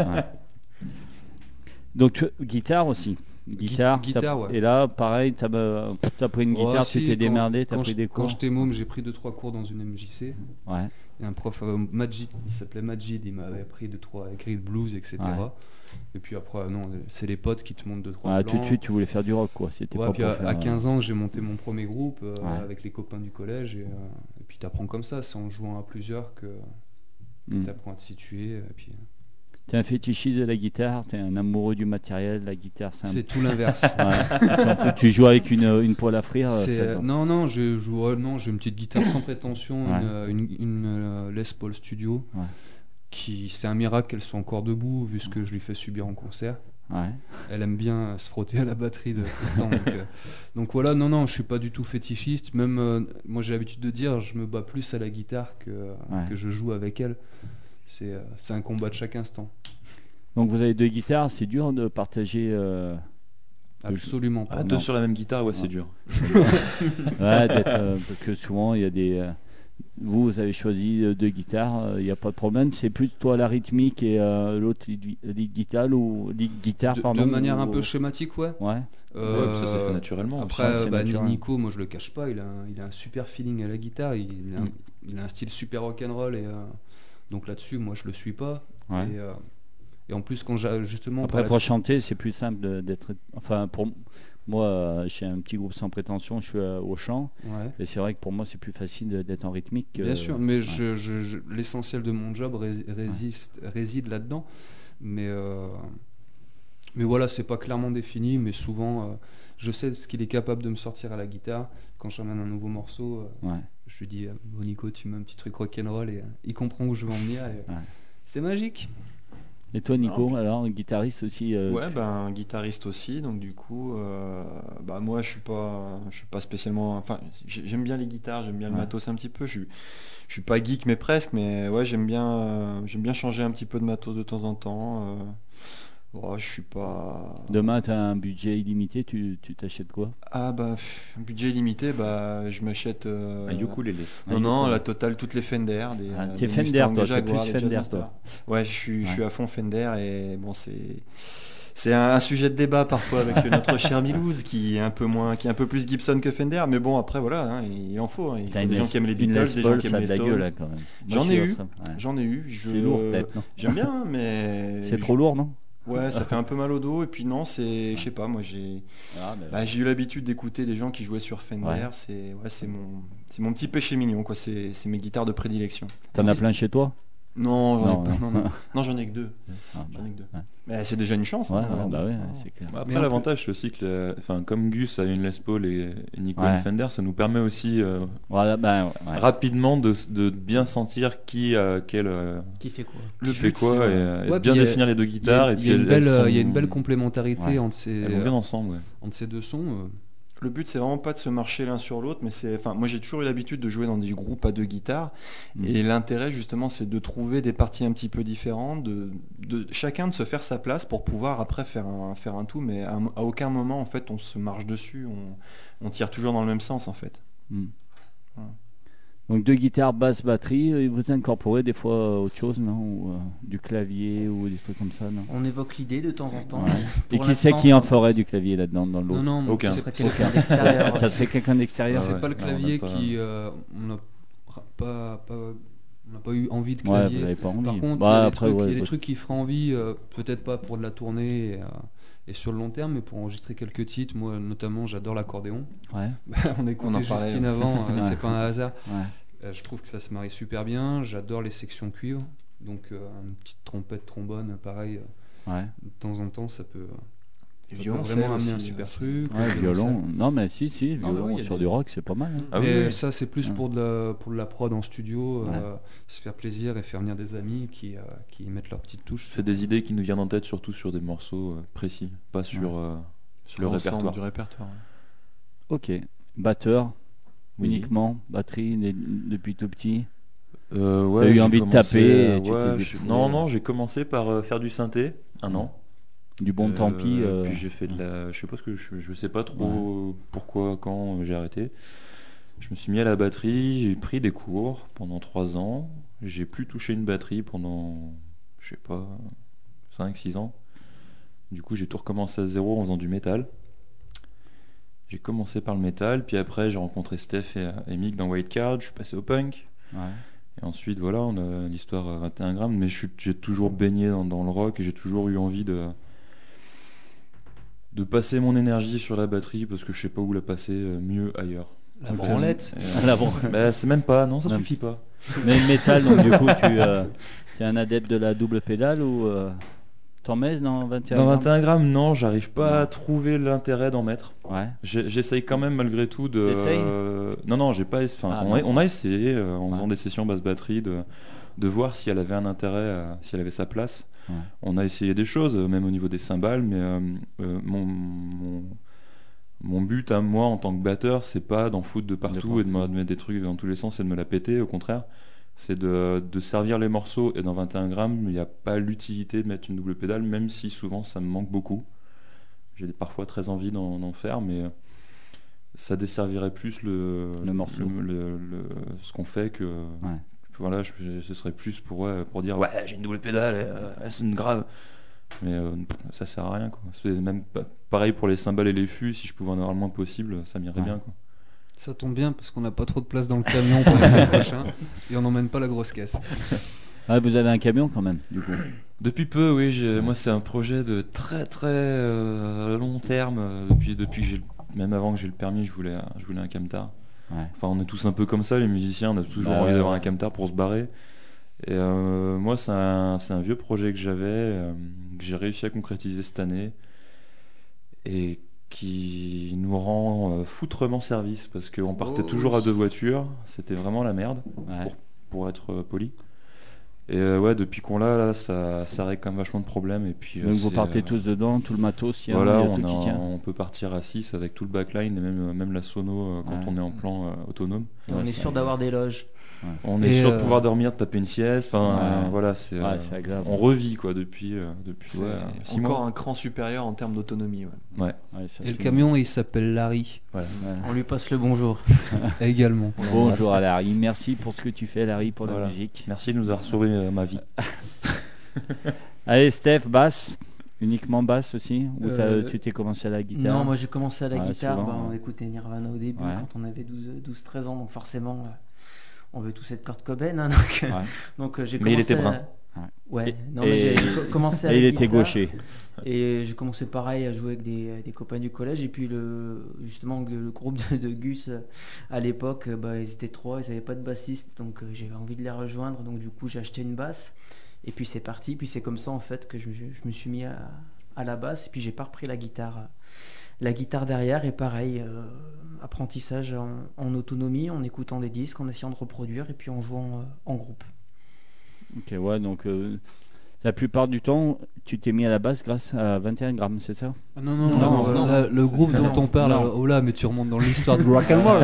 Donc tu- guitare aussi. Guitare, guitare, ouais. Et là, pareil, t'as euh, t'as pris une Oh, guitare, si, tu t'es quand- démerdé, t'as quand pris je- des Quand cours. j'étais môme, j'ai pris 2-3 cours dans une MJC. Ouais. Un prof, euh, Majid, il s'appelait Majid, il m'avait appris 2-3 écrits de blues, etc. Ouais. Et puis après, non, c'est les potes qui te montrent 2-3 Ah, plans. tout de suite, tu voulais faire du rock, quoi. C'était Ouais, pas puis à, faire, à euh, 15 ans, j'ai monté mon premier groupe euh, Ouais. avec les copains du collège. Et, euh, et puis t'apprends comme ça, c'est en jouant à plusieurs que hmm. t'apprends à te situer. Et puis, T'es un fétichiste de la guitare, t'es un amoureux du matériel, la guitare, c'est un... c'est tout l'inverse. Ouais. tu joues avec une, une poêle à frire. Ça- euh, non, non, je joue, non, j'ai une petite guitare sans prétention, Ouais. une, euh, une, une, euh, Les Paul Studio, Ouais. qui c'est un miracle qu'elle soit encore debout vu ce que je lui fais subir en concert. Ouais. Elle aime bien euh, se frotter à la batterie de donc, euh, donc voilà, non, non, je suis pas du tout fétichiste. Même euh, moi, j'ai l'habitude de dire, je me bats plus à la guitare que, Ouais. que je joue avec elle. C'est, euh, c'est un combat de chaque instant. Donc vous avez deux guitares, c'est dur de partager euh, Absolument Ah, pas. deux sur la même guitare, ouais, c'est dur. Ouais, d'être, euh, parce que souvent il y a des. euh, vous, vous avez choisi deux guitares, euh, il n'y a pas de problème. C'est plus toi la rythmique et euh, l'autre lead, lead guitar ou lead guitare, De, pardon. de manière un ou- peu schématique, ouais. Ouais. Euh, Ouais, ça s'est fait naturellement. aussi. Après, c'est bah, naturel. Nico, moi je le cache pas, il a, un, il a un super feeling à la guitare, il, il a, un, Mm. il a un style super rock'n'roll et euh, donc là-dessus, moi je le suis pas. ouais. Et, euh, et en plus, quand j'ai justement. Après, pour chanter, c'est plus simple d'être. Enfin, pour moi, j'ai un petit groupe sans prétention, je suis au chant. Ouais. Et c'est vrai que pour moi, c'est plus facile d'être en rythmique. que- Bien sûr, mais ouais. je- je- je- l'essentiel de mon job rés- résiste- réside là-dedans. Mais, euh, mais voilà, c'est pas clairement défini, mais souvent, euh, je sais ce qu'il est capable de me sortir à la guitare. Quand j'amène un nouveau morceau, euh, Ouais. Je lui dis, euh, Bon, Nico, tu mets un petit truc rock'n'roll et euh, il comprend où je veux en venir. et, euh, Ouais. C'est magique. Et toi, Nico, alors, guitariste aussi euh, Ouais, ben guitariste aussi, donc du coup, euh, bah moi je suis pas, je suis pas spécialement, enfin j'ai- j'aime bien les guitares, j'aime bien le Ouais. matos un petit peu. Je suis, je suis pas geek mais presque, mais ouais j'aime bien, euh, j'aime bien changer un petit peu de matos de temps en temps. Je suis pas. Demain, tu as un budget illimité, tu tu t'achètes quoi? Ah bah pff, budget limité, bah je m'achète. euh, Un ukulélé. Non, Un non, ukulélé. la totale, toutes les Fender. Des, Ah, t'es Fender, Mustang, toi, Jaguar, plus Fender, toi. Ouais, je suis, je Ouais. suis à fond Fender et bon, c'est. C'est un, sujet de débat parfois avec notre cher Milouz qui est un peu moins, qui est un peu plus Gibson que Fender, mais bon après voilà, hein, il en faut. hein. Il faut des gens qui aiment les Beatles, Les des gens qui aiment a les Stones. quand même. Moi, J'en je ai eu. J'en ai eu. je- C'est lourd, peut-être, non? J'aime bien, mais C'est trop lourd, non? Ouais, ça fait un peu mal au dos et puis non, c'est, je sais pas, moi j'ai, Ah, mais- bah, j'ai eu l'habitude d'écouter des gens qui jouaient sur Fender. Ouais. C'est, ouais, c'est mon, c'est mon petit péché mignon quoi. C'est, c'est mes guitares de prédilection. T'en as plein chez toi? Non, j'en Non, ai non. Non, non. Non, j'en ai que deux. Ah, bah, J'en ai que deux. ouais. Mais c'est déjà une chance. Ouais, hein, bah ouais, Ah. c'est clair. Bah, Après, l'avantage, c'est aussi que, enfin, comme Gus a une Les Paul et, et Nico a Ouais. une Fender, ça nous permet aussi euh, Voilà, ouais. rapidement de, de bien sentir qui a quel, euh, Qui fait quoi qui Le fait quoi et, ouais. euh, et Ouais, bien a- définir les deux guitares. et il y, a une belle, elles euh, il y a sont- une belle complémentarité Ouais. entre, ces, Elles vont bien ensemble. ouais. entre ces deux sons. Le but, c'est vraiment pas de se marcher l'un sur l'autre, mais c'est, enfin, moi j'ai toujours eu l'habitude de jouer dans des groupes à deux guitares, Mm. et l'intérêt justement, c'est de trouver des parties un petit peu différentes, de, de chacun de se faire sa place pour pouvoir après faire un, faire un tout, mais à, à aucun moment en fait on se marche dessus, on, on tire toujours dans le même sens en fait. Voilà. Donc deux guitares, basse, batterie, et vous incorporez des fois euh, autre chose, non? Ou, euh, Du clavier ou des trucs comme ça, non? On évoque l'idée de temps en temps. Ouais. Et qui c'est qui en ferait du clavier là-dedans dans Non, l'autre? Non, mais Aucun. Ce c'est- serait quelqu'un d'extérieur. Ça serait quelqu'un d'extérieur Ah C'est ouais. pas le Non, on clavier pas- qui. euh, on n'a pas, pas- on eu envie de Ouais, clavier. vous n'avez pas envie. Par contre, Bah, il y a des après, trucs, y a des trucs qui feraient envie, euh, peut-être pas pour de la tournée et, euh, et sur le long terme, mais pour enregistrer quelques titres. Moi, notamment, j'adore l'accordéon. Ouais, on écoutait en parlait, Justine avant, euh, Ouais. c'est pas un hasard. ouais. Euh, je trouve que ça se marie super bien. J'adore les sections cuivre. Donc, euh, une petite trompette, trombone, pareil. euh, ouais. de temps en temps, ça peut, Et ça peut vraiment amener un super truc. Ouais, violon. Non, mais si, si, Non, mais violon oui, sur des- du rock, c'est pas mal. hein. Ah oui, Mais oui. ça, c'est plus Ouais. pour, de la, pour de la prod en studio, Ouais. euh, se faire plaisir et faire venir des amis qui, euh, qui mettent leur petite touche. C'est des idées qui nous viennent en tête surtout sur des morceaux précis, pas sur, euh, sur le répertoire. du répertoire. Ok. Batteur, Oui. uniquement, batterie, depuis tout petit. Euh, ouais, T'as eu envie de taper et tu ouais, débrouillé. je- Non, non, j'ai commencé par euh, faire du synthé, un an. Du bon Euh, tant pis. euh, Puis j'ai fait de la. Je sais pas ce que je, je sais pas trop pourquoi, quand euh, j'ai arrêté. Je me suis mis à la batterie, j'ai pris des cours pendant trois ans. J'ai plus touché une batterie pendant, je sais pas, 5-6 ans. Du coup, j'ai tout recommencé à zéro en faisant du métal. J'ai commencé par le métal, puis après j'ai rencontré Steph et, et Mick dans White Card, je suis passé au punk. ouais. Et ensuite, voilà, on a l'histoire à 21 grammes, mais j'ai toujours baigné dans, dans le rock et j'ai toujours eu envie de, de passer mon énergie sur la batterie parce que je sais pas où la passer euh, mieux ailleurs. La branlette. Euh, la bah, c'est même pas, non, ça suffit pas. Mais le métal, donc du coup, tu es un adepte de la double pédale ou euh, t'en mets dans 21 Dans grammes 21 grammes, non, j'arrive pas à trouver l'intérêt d'en mettre. Ouais. J'ai- J'essaye quand même malgré tout de. T'essayes? Euh, non, non, j'ai pas. Enfin, Ah, on, a, non. on a essayé euh, en Ouais. faisant des sessions basse batterie de, de voir si elle avait un intérêt, euh, si elle avait sa place. Ouais. On a essayé des choses, euh, même au niveau des cymbales, mais euh, euh, mon, mon, mon but à moi en tant que batteur, c'est pas d'en foutre de partout et de me de mettre des trucs dans tous les sens et de me la péter. Au contraire, c'est de, de servir les morceaux. Et dans 21 grammes, il n'y a pas l'utilité de mettre une double pédale, même si souvent ça me manque beaucoup. j'ai parfois très envie d'en d'en faire, mais ça desservirait plus le, Le morceau. le- le- ce qu'on fait que. Voilà, je- ce serait plus pour, ouais, pour dire ouais, j'ai une double pédale, euh, c'est une grave. Mais euh, ça sert à rien. Quoi. C'est même pa- pareil pour les cymbales et les fûts, si je pouvais en avoir le moins possible, ça m'irait Ouais. bien. Quoi. Ça tombe bien parce qu'on n'a pas trop de place dans le camion pour l'année prochaine et on n'emmène pas la grosse caisse. Ah, vous avez un camion quand même, du coup. Depuis peu, oui, j'ai- moi c'est un projet de très très euh, long terme. Depuis, depuis que j'ai le- même avant que j'ai le permis, je voulais, je voulais un camtar. Ouais. Enfin, on est tous un peu comme ça, les musiciens, on a toujours Bah envie d'avoir ouais. un camtar pour se barrer. Et euh, moi, c'est un, c'est un vieux projet que j'avais, euh, que j'ai réussi à concrétiser cette année, et qui nous rend euh, foutrement service, parce qu'on partait Oh, toujours à deux voitures, c'était vraiment la merde, Ouais. pour, pour être euh, poli. Et euh, ouais, depuis qu'on l'a, là, ça, ça règle quand même vachement de problèmes. Et puis, Donc vous partez euh, tous dedans, tout le matos, il y a, voilà, il y a on, tout qui a- tient. on peut partir à 6 avec tout le backline et même, même la sono quand Ouais. on est en plan euh, autonome. Et on Ouais, est sûr d'avoir des loges. On est Et, sûr de euh, pouvoir dormir, de taper une sieste. Enfin, Ouais. euh, voilà, c'est. Ouais, euh, c'est agréable. on revit quoi depuis euh, depuis C'est ouais, six encore mois. un cran supérieur en termes d'autonomie. ouais. Ouais. Ouais, ça, Et le camion, il s'appelle Larry Voilà. Ouais. On lui passe le bonjour. également. Bonjour à Larry, merci pour ce que tu fais Larry pour la Voilà. musique. Merci de nous avoir sauvé euh, ma vie. Allez Steph, basse, uniquement basse aussi Ou Euh, tu t'es commencé à la guitare? Non, moi j'ai commencé à la Ouais, guitare, souvent, bah, on écoutait Nirvana au début Ouais. quand on avait 12-13 ans, donc forcément euh, on veut tous être Kurt Cobain. hein, donc euh, Ouais. donc euh, j'ai Mais il était brun. Ouais. Et- non, mais j'ai commencé à il était guitare, gaucher. Et j'ai commencé pareil à jouer avec des, des copains du collège. Et puis le, justement le groupe de, de Gus euh, à l'époque, bah, ils étaient trois, ils n'avaient pas de bassiste. Donc j'avais envie de les rejoindre. Donc du coup j'ai acheté une basse. Et puis c'est parti. Puis c'est comme ça en fait que je, me- je me suis mis à, à la basse. Et puis j'ai pas repris la guitare. La guitare derrière. Et pareil, euh, apprentissage en, en autonomie, en écoutant des disques, en essayant de reproduire. Et puis en jouant euh, en groupe. Ok, ouais, donc euh, la plupart du temps, tu t'es mis à la basse grâce à 21 grammes, c'est ça? Ah non, non, Non, non, non, là, le groupe dont non, on parle, non. euh, oh là, mais tu remontes dans l'histoire de rock and roll.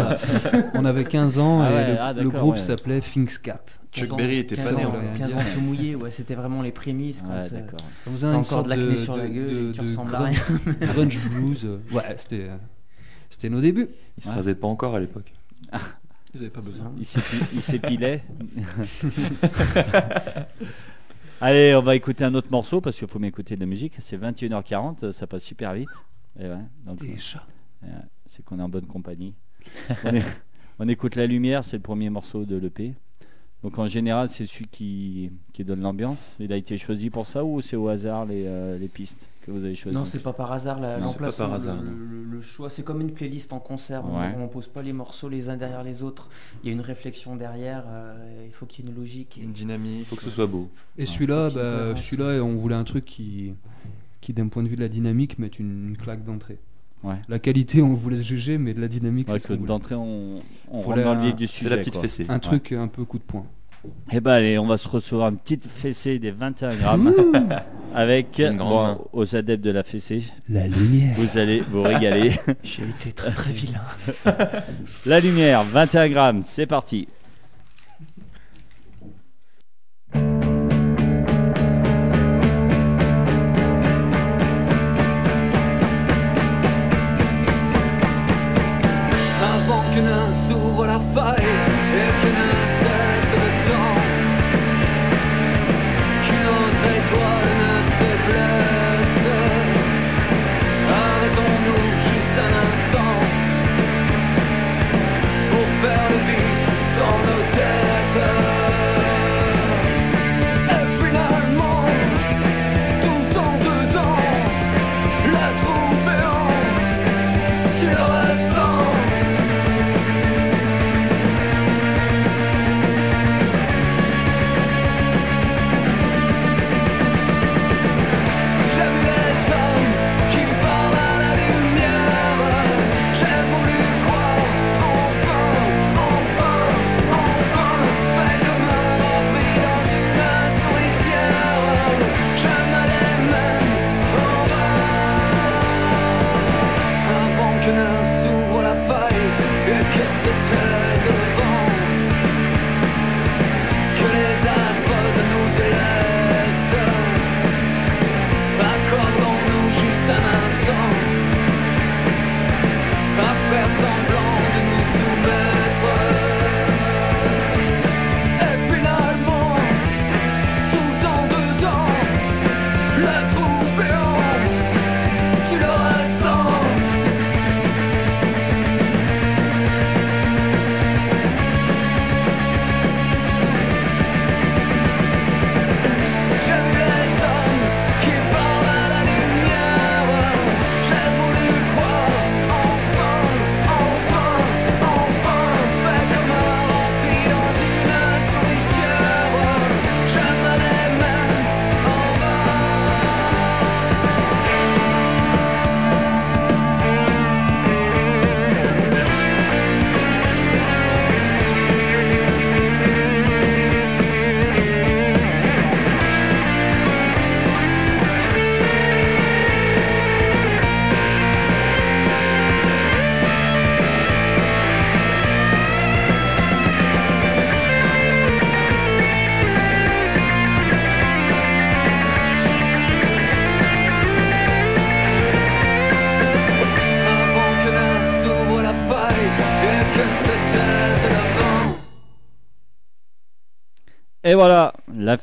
On avait 15 ans Ah et ouais, le, ah, le groupe ouais. s'appelait Things Cat. Chuck 15 ans- Berry était 15 pas né. hein. 15 ans tout mouillé, ouais, c'était vraiment les prémices. quand, Ouais, euh, d'accord. On faisait une encore sorte de l'acné sur la gueule tu ressembles à rien. grunge blues. euh, Ouais, c'était, euh, c'était nos débuts. Il se Ouais. rasait pas encore à l'époque. Ils n'avaient pas besoin. Il s'épi- il s'épilait. Allez, on va écouter un autre morceau parce qu'il faut m'écouter de la musique. C'est 21h40, ça passe super vite. Et ouais, donc, euh, c'est qu'on est en bonne compagnie. on, est- on écoute La Lumière, c'est le premier morceau de l'EP. Donc en général, c'est celui qui, qui donne l'ambiance. Il a été choisi pour ça ou c'est au hasard les, euh, les pistes que vous avez choisies Non, c'est pas par hasard l'emplacement, par hasard, le, non. le- le choix. C'est comme une playlist en concert. On- Ouais. On, pose pas les morceaux les uns derrière les autres. Il y a une réflexion derrière. euh, il faut qu'il y ait une logique. Une dynamique. Il faut que ce soit beau. Et celui-là, bah, celui-là, on voulait un truc qui, qui d'un point de vue de la dynamique, mette une, une claque d'entrée. Ouais. La qualité, on voulait se juger, mais de la dynamique, Ouais, c'est d'entrée, on, on rentre dans le la- vif du C'est sujet. la petite quoi. fessée. un truc un peu coup de poing. Eh ben allez, on va se recevoir une petite fessée des 21 grammes avec bon, aux adeptes de la fessée. La lumière. Vous allez vous régaler. J'ai été très très vilain. la lumière, 21 grammes, c'est parti.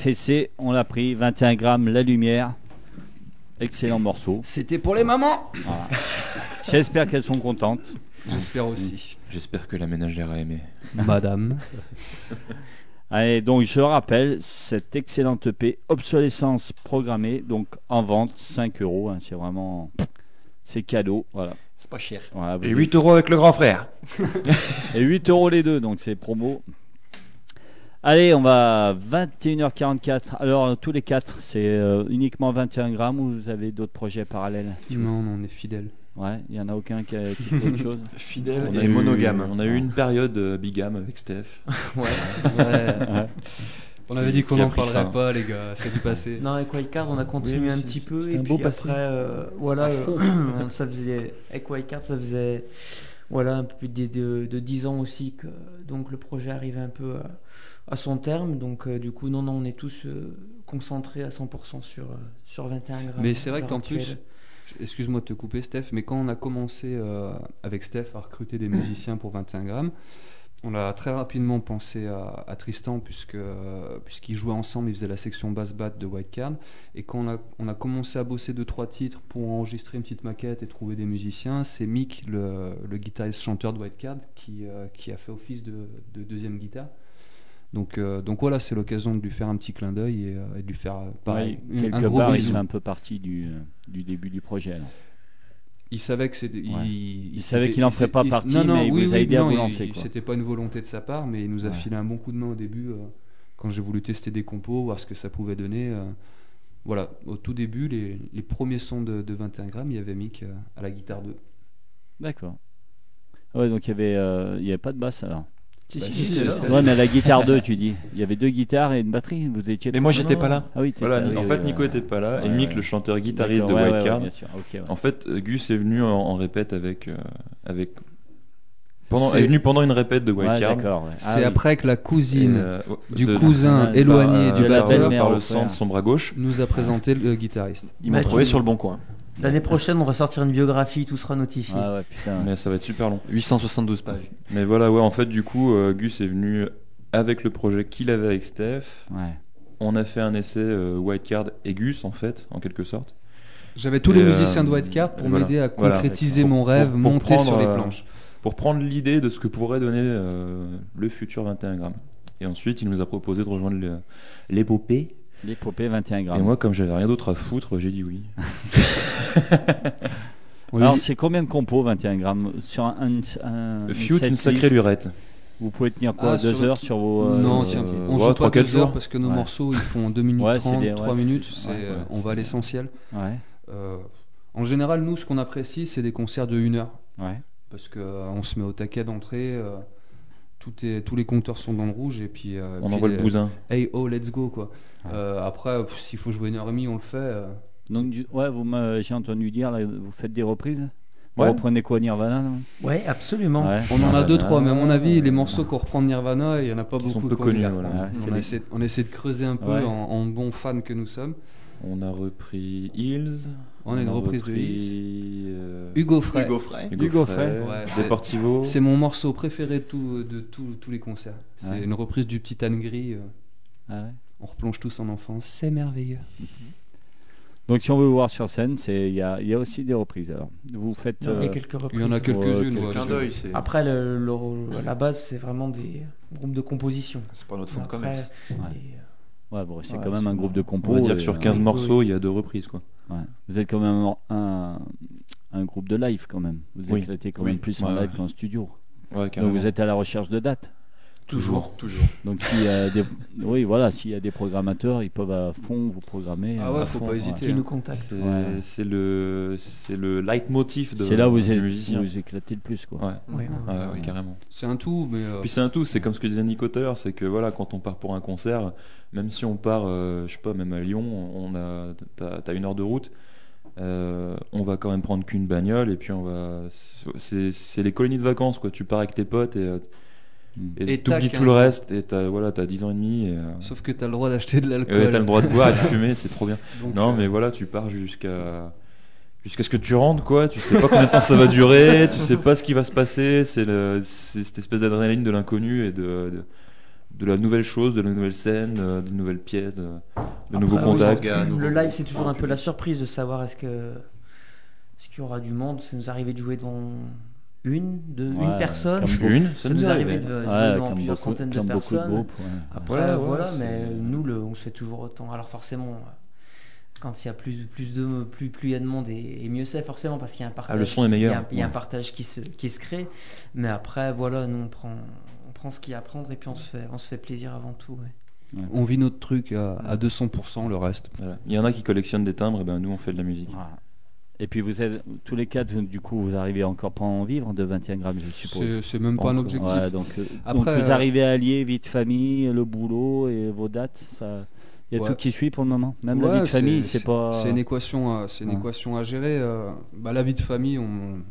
Fessée, on l'a pris, 21 grammes, la lumière. Excellent morceau. C'était pour les mamans Voilà. J'espère qu'elles sont contentes. J'espère aussi. J'espère que la ménagère a aimé. Madame. Allez, donc je rappelle, cette excellente EP, obsolescence programmée, donc en vente, 5 euros, hein, c'est vraiment... C'est cadeau, voilà. C'est pas cher. Voilà, Et 8 euros avec le grand frère. Et 8 euros les deux, donc c'est promo. Allez, on va à 21h44. Alors, tous les quatre, c'est euh, uniquement 21 grammes ou vous avez d'autres projets parallèles? Non, non, on est fidèle. Ouais, il n'y en a aucun qui, a, qui fait autre chose? Fidèle On a et eu- monogame. On a eu une période euh, bigame avec Steph. Ouais. On avait dit qu'on n'en parlerait fin. pas, les gars. C'est du passé. Non, avec Wildcard, on a continué Oui, un petit peu. c'était Et un puis beau après, passé. euh, voilà, euh, on- ça faisait, avec Wildcard, ça faisait voilà, un peu plus de, de, de 10 ans aussi que donc le projet arrivait un peu à, à son terme. Donc, euh, du coup, non, non, on est tous euh, concentrés à 100% sur, euh, sur 21 grammes. Mais c'est vrai qu'en plus, excuse-moi de te couper, Steph, mais quand on a commencé avec Steph à recruter des musiciens pour 21 grammes, on a très rapidement pensé à, à Tristan, puisque, puisqu'ils jouaient ensemble, ils faisaient la section bass bat de White Card. Et quand on a, on a commencé à bosser deux trois titres pour enregistrer une petite maquette et trouver des musiciens, c'est Mick, le, le guitariste chanteur de White Card, qui, qui a fait office de, de deuxième guitare. Donc, euh, donc voilà, c'est l'occasion de lui faire un petit clin d'œil et, euh, et de lui faire euh, pareil, Ouais, un quelque gros part, il fait un peu partie du, du début du projet. alors. Il savait que c'était. Ouais. Il, Il savait s'était- qu'il en il ferait pas partie, non, non, mais il oui, vous a oui, aidé à vous lancer. C'était pas une volonté de sa part, mais il nous a Ouais. filé un bon coup de main au début quand j'ai voulu tester des compos, voir ce que ça pouvait donner. voilà, au tout début, les, les premiers sons de, de 21 grammes, il y avait Mick à la guitare 2. D'accord. Ouais, donc il y avait, il y avait pas de basse alors. Si, Bah, si, si, si, si, si, si, si. si. Ouais, mais à la guitare 2, tu dis. Il y avait deux guitares et une batterie. Vous étiez. Mais moi, j'étais pas là. Ah oui, t'étais- Voilà, ah oui, en oui, fait, oui, Nico ouais. était pas là. et Mick, ouais. le chanteur guitariste de D'accord, ouais, White ouais, Card. bien sûr, ok, ouais. En fait, euh, Gus est venu en, en répète avec. euh, avec pendant, est venu pendant une répète de White Ouais, Card. d'accord. ouais. C'est Ah oui. après que la cousine euh, du de- cousin de- éloigné par, du euh, batteur par le sang de son bras gauche. nous a présenté le guitariste. Ils m'ont Bah, trouvé sur le bon coin. L'année prochaine, on va sortir une biographie, tout sera notifié. Ah ouais, putain. Mais ça va être super long. 872 pages. Mais voilà, ouais, en fait, du coup, euh, Gus est venu avec le projet qu'il avait avec Steph. Ouais. On a fait un essai euh, White Card et Gus, en fait, en quelque sorte. J'avais tous Et, les euh, musiciens de White Card pour voilà. m'aider à Voilà. concrétiser Pour- mon rêve, pour- pour monter sur les euh, planches. Pour prendre l'idée de ce que pourrait donner euh, le futur 21 grammes. Et ensuite, il nous a proposé de rejoindre le- l'épopée. L'épopée 21 grammes. Et moi, comme j'avais rien d'autre à foutre, j'ai dit oui. Alors, c'est combien de compos 21 grammes Sur un, un, une sacrée lurette. Vous pouvez tenir quoi Ah, Deux sur- heures sur vos. euh, non, euh, tiens, euh, on ouais, joue pas trois, quatre deux heures jours. parce que nos Ouais. morceaux ils font 2 minutes Ouais, c'est 30, des- ouais, 3 c'est- minutes, ouais, c'est, ouais, euh, on va à l'essentiel. Ouais, Euh, en général, nous, ce qu'on apprécie, c'est des concerts de 1 heure ouais. parce que euh, on se met au taquet d'entrée, euh, tout est, tous les compteurs sont dans le rouge et puis, euh, On puis envoie les- le bousin. Hey oh, let's go quoi. Ouais. Euh, après, s'il faut jouer une heure et demie, on le fait. euh. Donc, du- ouais, vous m'a- j'ai entendu dire, là, vous faites des reprises? Vous Ouais. reprenez quoi Nirvana Ouais, absolument. Ouais. On en a deux, trois, mais à mon avis, les morceaux qu'on reprend de Nirvana, il y en a pas Qui beaucoup. sont peu connus, voilà. On, essaie, on essaie de creuser un peu Ouais. en, en bons fans que nous sommes. On a repris Hills. On a une reprise de euh, Hugo Frey. Hugo Frey. Hugo, Hugo Frey, Frey. Ouais, c'est- Deportivo. C'est mon morceau préféré de, tout- de tout- tous les concerts. C'est Ouais. une reprise du Petit Anne Gris. euh, Ah ouais. on replonge tous en enfance. C'est merveilleux. Donc, si on veut vous voir sur scène, c'est- il y a, il y a aussi des reprises. Alors, vous faites. Il y a euh, quelques reprises. Il y en a quelques-unes. quelques Après, le, le- la base, c'est vraiment des groupes de composition. c'est pas notre fond de commerce. Ouais. et, euh, Ouais, bon, c'est Ouais, quand même un groupe de compos. On va dire que sur euh, 15 oui, morceaux, il y a deux reprises. Quoi. ouais. Vous êtes quand même un, un groupe de live quand même. Vous Oui. éclatez quand Oui. même plus en live ouais. qu'en studio. Ouais, Donc vous êtes à la recherche de dates. Toujours, toujours. Donc s'il y a des, oui, voilà, s'il y a des programmateurs, ils peuvent à fond vous programmer. Ah ouais, à faut fond, pas ouais. hésiter. qui nous contactent. C'est Ouais. c'est le, c'est le leitmotiv de C'est là où vous, êtes, musicien. vous éclatez le plus, quoi. Ouais. Ouais, ouais. Ouais, ouais, Ouais. carrément. C'est un tout, mais euh, Puis c'est un tout, c'est comme ce que disait Nico tout à l'heure, c'est que voilà, quand on part pour un concert, même si on part, euh, je sais pas, même à Lyon, on a, t'as, t'as une heure de route, euh, on va quand même prendre qu'une bagnole et puis on va, c'est, c'est les colonies de vacances quoi. Tu pars avec tes potes et, euh. Et, Et t'oublies tout hein. le reste et t'as voilà, t'as 10 ans et demi et, euh, sauf que t'as le droit d'acheter de l'alcool. et t'as le droit de boire et de fumer, c'est trop bien. Donc, Non, euh, mais voilà, tu pars jusqu'à jusqu'à ce que tu rentres, quoi. Tu sais pas combien de temps ça va durer, tu sais pas ce qui va se passer. C'est le- cette espèce d'adrénaline de l'inconnu et de, de, de la nouvelle chose, de la nouvelle scène, euh, de nouvelles pièces, de, de nouveaux contacts. Le live, c'est toujours un peu la surprise de savoir est-ce que est-ce qu'il y aura du monde. Ça nous arrivait de jouer devant une, de, une personne. comme beaucoup. Une, Ça nous est arrivé de, de jouer Ouais, devant plusieurs beaucoup, centaines de comme beaucoup de personnes. groupes. ouais. Après, Voilà, ouais, voilà, c'est- mais nous, le, on se fait toujours autant. Alors forcément, euh, quand il y a plus, plus de plus, plus il y a de monde et, et mieux c'est forcément parce qu'il y a un partage. Ah, le son est il y a meilleur. un- Il y a un partage qui se, qui se crée. Mais après, voilà, nous on prend, on prend ce qu'il y a à prendre et puis on se fait, on se fait plaisir avant tout. ouais. On vit notre truc à, à 200%, le reste. Voilà. Il y en a qui collectionnent des timbres, et ben nous on fait de la musique. Voilà. Et puis vous êtes tous les quatre, du coup, vous arrivez encore pas à en vivre de 21 grammes, je suppose. C'est même pas un objectif. Ouais, donc, euh, Après, donc vous euh, arrivez à allier vie de famille, le boulot et vos dates. Ça... Il y a Ouais. tout qui suit pour le moment. Même la vie de famille, c'est pas. C'est une équation, à- c'est une Ouais. équation à gérer. euh, bah, la vie de famille, on,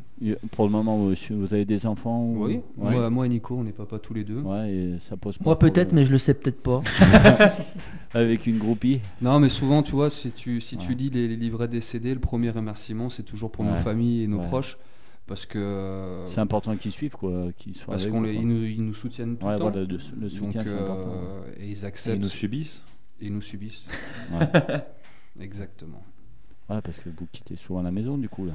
Pour le moment, vous, vous avez des enfants ou- oui. Ouais. Moi, moi et Nico, on n'est papa tous les deux. Ouais, et ça pose pas Moi peut-être, mais je le sais peut-être pas. Avec une groupie. Non, mais souvent, tu vois, si tu, si tu Ouais. lis les, les livrets des CD, le premier remerciement, c'est toujours pour nos familles et nos Ouais. proches. Parce que C'est important qu'ils suivent, quoi. Qu'ils soient parce qu'on les- ils, nous, ils nous soutiennent tout Ouais, le temps. voilà, le, le soutien, Donc, c'est euh, important. et ils Et acceptent ils nous subissent. et ils nous subissent. Ouais. Exactement. Ouais, parce que vous quittez souvent la maison, du coup, là.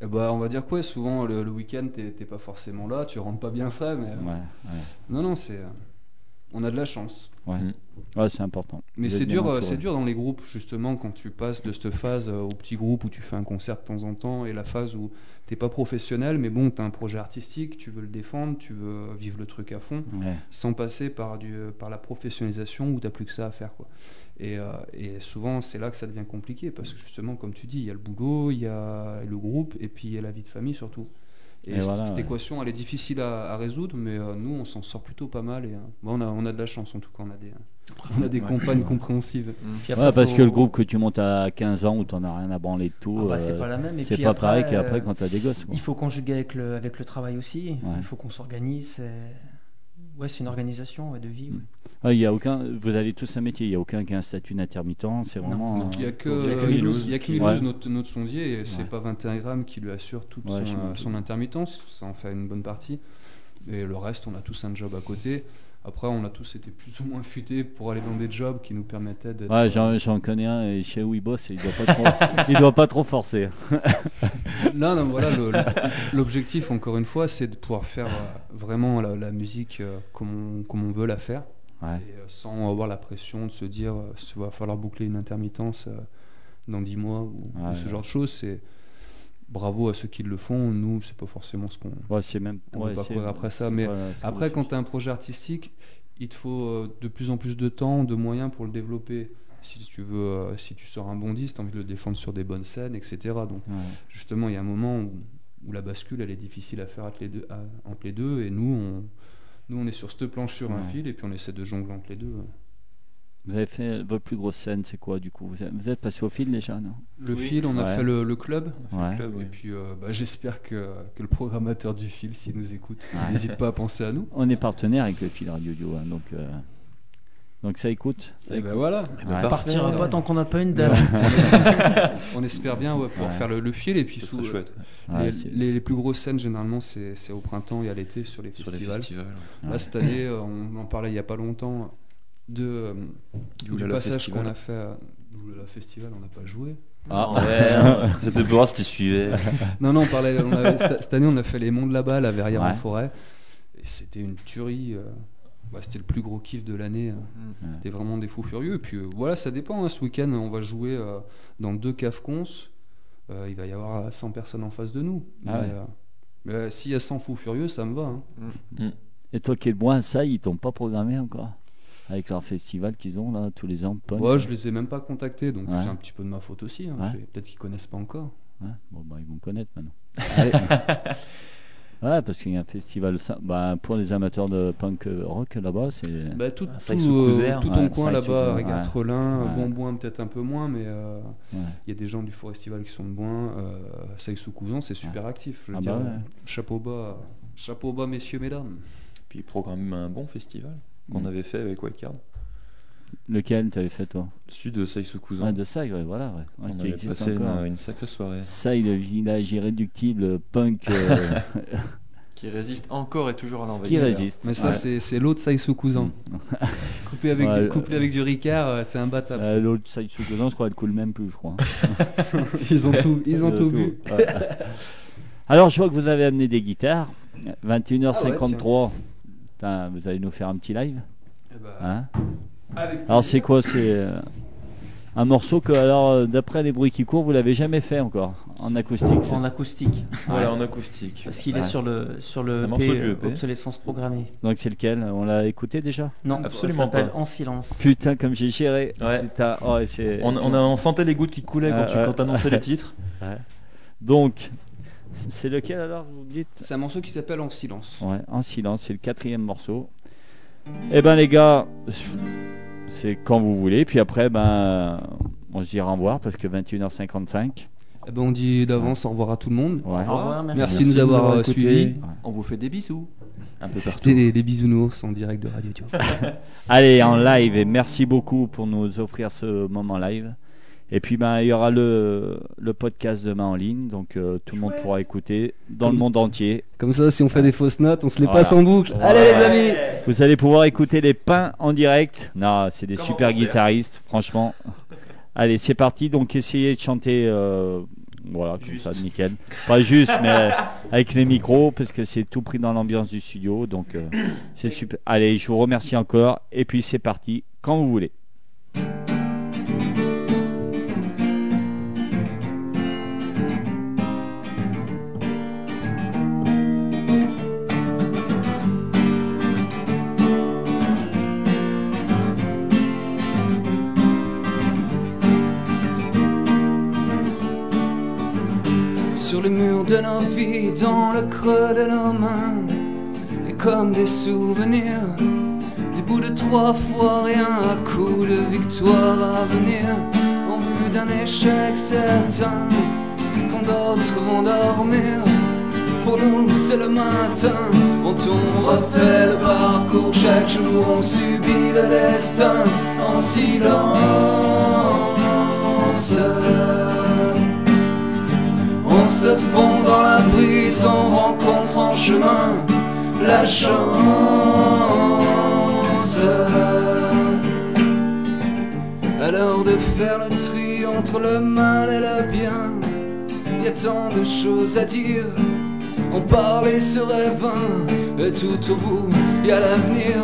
Eh bah, on va dire quoi Souvent, le, le week-end, t'es t'es pas forcément là, tu rentres pas bien frais, mais Ouais, ouais. non, non, c'est. Euh, On a de la chance. Ouais, Mm. Ouais, c'est important. Mais c'est dur, euh, c'est dur dans les groupes justement quand tu passes de cette phase euh, au petit groupe où tu fais un concert de temps en temps et la phase où t'es pas professionnel mais bon t'as un projet artistique, tu veux le défendre, tu veux vivre le truc à fond, Ouais. sans passer par du par la professionnalisation où t'as plus que ça à faire quoi. Et, euh, et souvent c'est là que ça devient compliqué parce que justement comme tu dis il y a le boulot, il y a le groupe et puis il y a la vie de famille surtout. Et, Et cette, voilà, cette ouais. équation elle est difficile à, à résoudre mais euh, nous on s'en sort plutôt pas mal et euh, bon, on, a, on a de la chance en tout cas on a des, on a des Ouais. compagnes compréhensives. Après, Ouais, parce faut- que le groupe que tu montes à 15 ans où t'en as rien à branler de tout, Ah bah, c'est euh, pas la même. Et c'est puis pas après, pareil qu'après euh, quand t'as des gosses. quoi. Il faut conjuguer avec le, avec le travail aussi. Ouais. Il faut qu'on s'organise. Ouais, c'est une organisation ouais, de vie. ouais. Ouais, il y a aucun, vous avez tous un métier, il n'y a aucun qui a un statut d'intermittent, c'est vraiment. Il n'y a que, il y a que euh, Milouz il y a que qui- Milouz, Ouais. notre, notre sondier, et c'est pas 21 grammes qui lui assure toute euh, son intermittence, ça en fait une bonne partie. Et le reste, on a tous un job à côté. Après, on a tous été plus ou moins futés pour aller dans des jobs qui nous permettaient d'être. Ouais, j'en, j'en connais un et chez où il bosse, et il doit pas trop, il doit pas trop forcer. Non, non, voilà, l'objectif, encore une fois, c'est de pouvoir faire euh, vraiment la, la musique euh, comme, on, comme on veut la faire. Ouais. Et, euh, sans avoir la pression de se dire il va falloir boucler une intermittence dans 10 mois ou, ce genre de choses. C'est bravo à ceux qui le font. Nous, c'est pas forcément ce qu'on. Ouais, c'est même. On va ouais, courir après ça, mais Après, quand tu as un projet artistique, il te faut euh, de plus en plus de temps, de moyens pour le développer. Si tu veux, euh, si tu sors un bon disque, tu as envie de le défendre sur des bonnes scènes, etc. Donc, Ouais. justement, il y a un moment où, où la bascule, elle est difficile à faire entre les deux. à- entre les deux et nous, on, nous, on est sur cette planche sur un fil et puis on essaie de jongler entre les deux. Vous avez fait votre plus grosse scène, c'est quoi du coup? Vous êtes, vous êtes passé au fil déjà, non? Le Oui. fil, on a Ouais. fait le, le club. Ouais. Club, oui. Et puis, euh, bah, j'espère que, que le programmateur du fil, s'il nous écoute, Ouais. n'hésite pas à penser à nous. On est partenaire avec le fil Radio Dio, hein, donc euh, donc ça écoute. Ça Et ben écoute. voilà. Eh ben, Ouais. On partira pas tant qu'on n'a pas une date. On espère bien ouais, pouvoir Ouais. faire le, le fil et puis Ce sous- serait chouette. Les, c'est- les- les plus grosses scènes, généralement, c'est au printemps et à l'été sur les Sur les festivals. festivals. ouais. Là, cette année, euh, on en parlait il n'y a pas longtemps de, euh, du, passage qu'on a fait à Oulala Festival, on n'a pas joué. Ah ouais, c'était pour voir si tu suivais. Non, non, on parlait, on avait- cette, année, on a fait les Monts de la Balle à Verrières Ouais. en forêt. Et c'était une tuerie. euh, bah, c'était le plus gros kiff de l'année. euh. Mm. Ouais. C'était vraiment des fous furieux. Et puis euh, voilà, ça dépend. hein. Ce week-end, on va jouer euh, dans deux caves cons. Euh, il va y avoir 100 personnes en face de nous. Ah mais s'il y a 100 fous furieux, ça me va. hein. Et toi qui es loin, ça, ils t'ont pas programmé encore? Avec leur festival qu'ils ont là tous les ans, punk. Moi, je les ai même pas contactés, donc Ouais. c'est un petit peu de ma faute aussi. hein. Ouais. Peut-être qu'ils connaissent pas encore. Ouais, bon, bah, ils vont me connaître maintenant. Ouais, parce qu'il y a un festival ça, bah, pour les amateurs de punk euh, rock là-bas, c'est. Bah, tout Ah, tout, ils euh, tout Ouais, ton coin ils là-bas, Régatrelin, ouais. Ouais. Bonboin peut-être un peu moins, mais euh, il Ouais. y a des gens du Forestival qui sont de Boin. Euh, Saï sous Cousin, c'est super actif. Je Ah bah ouais. euh, Chapeau bas, chapeau bas, messieurs, mesdames. Puis il programme un bon festival qu'on Mm. avait fait avec Wildcard. Lequel t'avais fait toi? Celui de Saïsou Cousin. Ouais, de ça, ouais, voilà. Ouais. On qui avait existe passé encore. une, une sacrée soirée. Ça, le village irréductible punk. euh, Qui résiste encore et toujours à Qui l'envahisseur. résiste. Mais ça, Ouais. c'est l'autre Saïsou cousin. Couplé avec, Ouais, du, couplé avec du Ricard, euh, c'est imbattable. Euh, L'autre side Sukozan, je crois, elle coule même plus, je crois. Ils ont tout, ils ont tout vu. Ouais. Alors, je vois que vous avez amené des guitares. 21h53. Putain, vous allez nous faire un petit live Eh ben, hein avec Alors, c'est quoi C'est euh, un morceau que, alors, euh, d'après les bruits qui courent, vous l'avez jamais fait encore en acoustique. c'est- En acoustique. Voilà, en acoustique. Parce qu'il Ouais. est sur le, sur C'est le un morceau EP, du EP. obsolescence programmée. Donc, c'est lequel? On l'a écouté déjà? Non, Absolument ça s'appelle. En silence. Putain, comme j'ai géré. Ouais. Putain, oh, c'est- On, on a, on sentait les gouttes qui coulaient quand tu ouais. quand annonçais les titres. Donc, c'est lequel alors vous dites C'est un morceau qui s'appelle En silence. Ouais, en silence, c'est le quatrième morceau. Eh ben les gars, c'est quand vous voulez. Puis après, ben, on se dit au revoir parce que 21h55. Eh ben, on dit d'avance au revoir à tout le monde. Ouais. Au revoir, merci. Merci de nous avoir suivis. On vous fait des bisous. Un peu partout. C'était les, les bisounours en direct de Radio Dio. Allez, en live et merci beaucoup pour nous offrir ce moment live. Et puis ben il y aura le, le podcast demain en ligne, donc euh, tout le monde pourra écouter dans le monde entier. Comme ça, si on fait des fausses notes, on se les Voilà. passe en boucle. Allez les amis Vous allez pouvoir écouter les pains en direct. Non, c'est des Comme en super concert. guitaristes, franchement. Allez, c'est parti. Donc essayez de chanter, euh, voilà, comme Juste. ça, nickel. Pas juste, mais avec les micros, parce que c'est tout pris dans l'ambiance du studio. Donc euh, c'est super. Allez, je vous remercie encore. Et puis c'est parti, quand vous voulez. De nos vies, dans le creux de nos mains, et comme des souvenirs, des bouts de trois fois rien, à coup de victoire à venir, en vue d'un échec certain, quand d'autres vont dormir. Pour nous, c'est le matin, quand on refait le parcours, chaque jour on subit le destin en silence. On se fond dans la brise, on rencontre en chemin la chance. L'heure de faire le tri entre le mal et le bien, y a tant de choses à dire. En parler serait vain, et tout au bout y a l'avenir,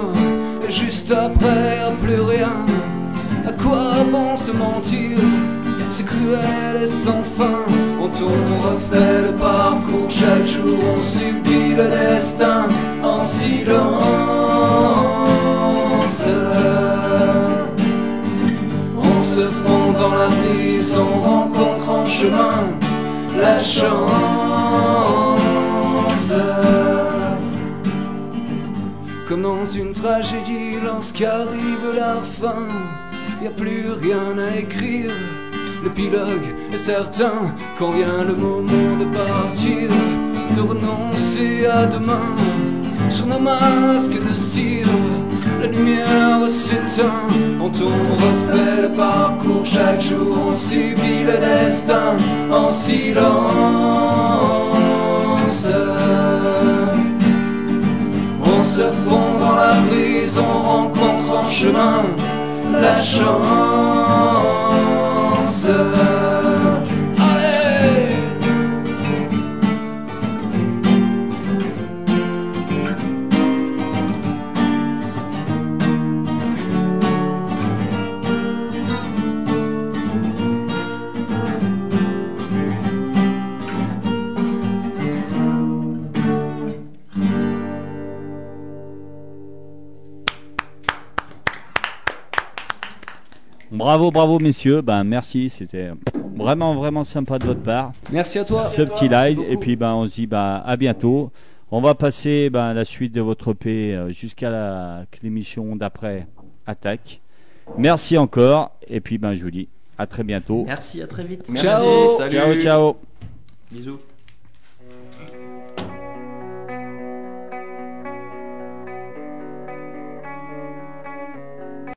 et juste après plus rien. À quoi bon se mentir? C'est cruel et sans fin. On tourne, on refait le parcours. Chaque jour, on subit le destin en silence. On se fond dans la brise, on rencontre en chemin la chance. Comme dans une tragédie, lorsqu'arrive la fin, y a plus rien à écrire. L'épilogue est certain quand vient le moment de partir, de renoncer à demain. Sur nos masques de cire, la lumière s'éteint. On tourne, refait le parcours, chaque jour on subit le destin en silence. On se fond dans la brise, on rencontre en chemin la chance. Allez Bravo, bravo messieurs. Ben merci, c'était vraiment vraiment sympa de votre part. Merci à toi. ce petit live et puis ben on se dit ben à bientôt. On va passer ben, la suite de votre EP euh, jusqu'à l'émission d'après attaque. Merci encore et puis ben je vous dis à très bientôt. Merci, à très vite. Merci, Ciao. salut. Ciao ciao. Bisous.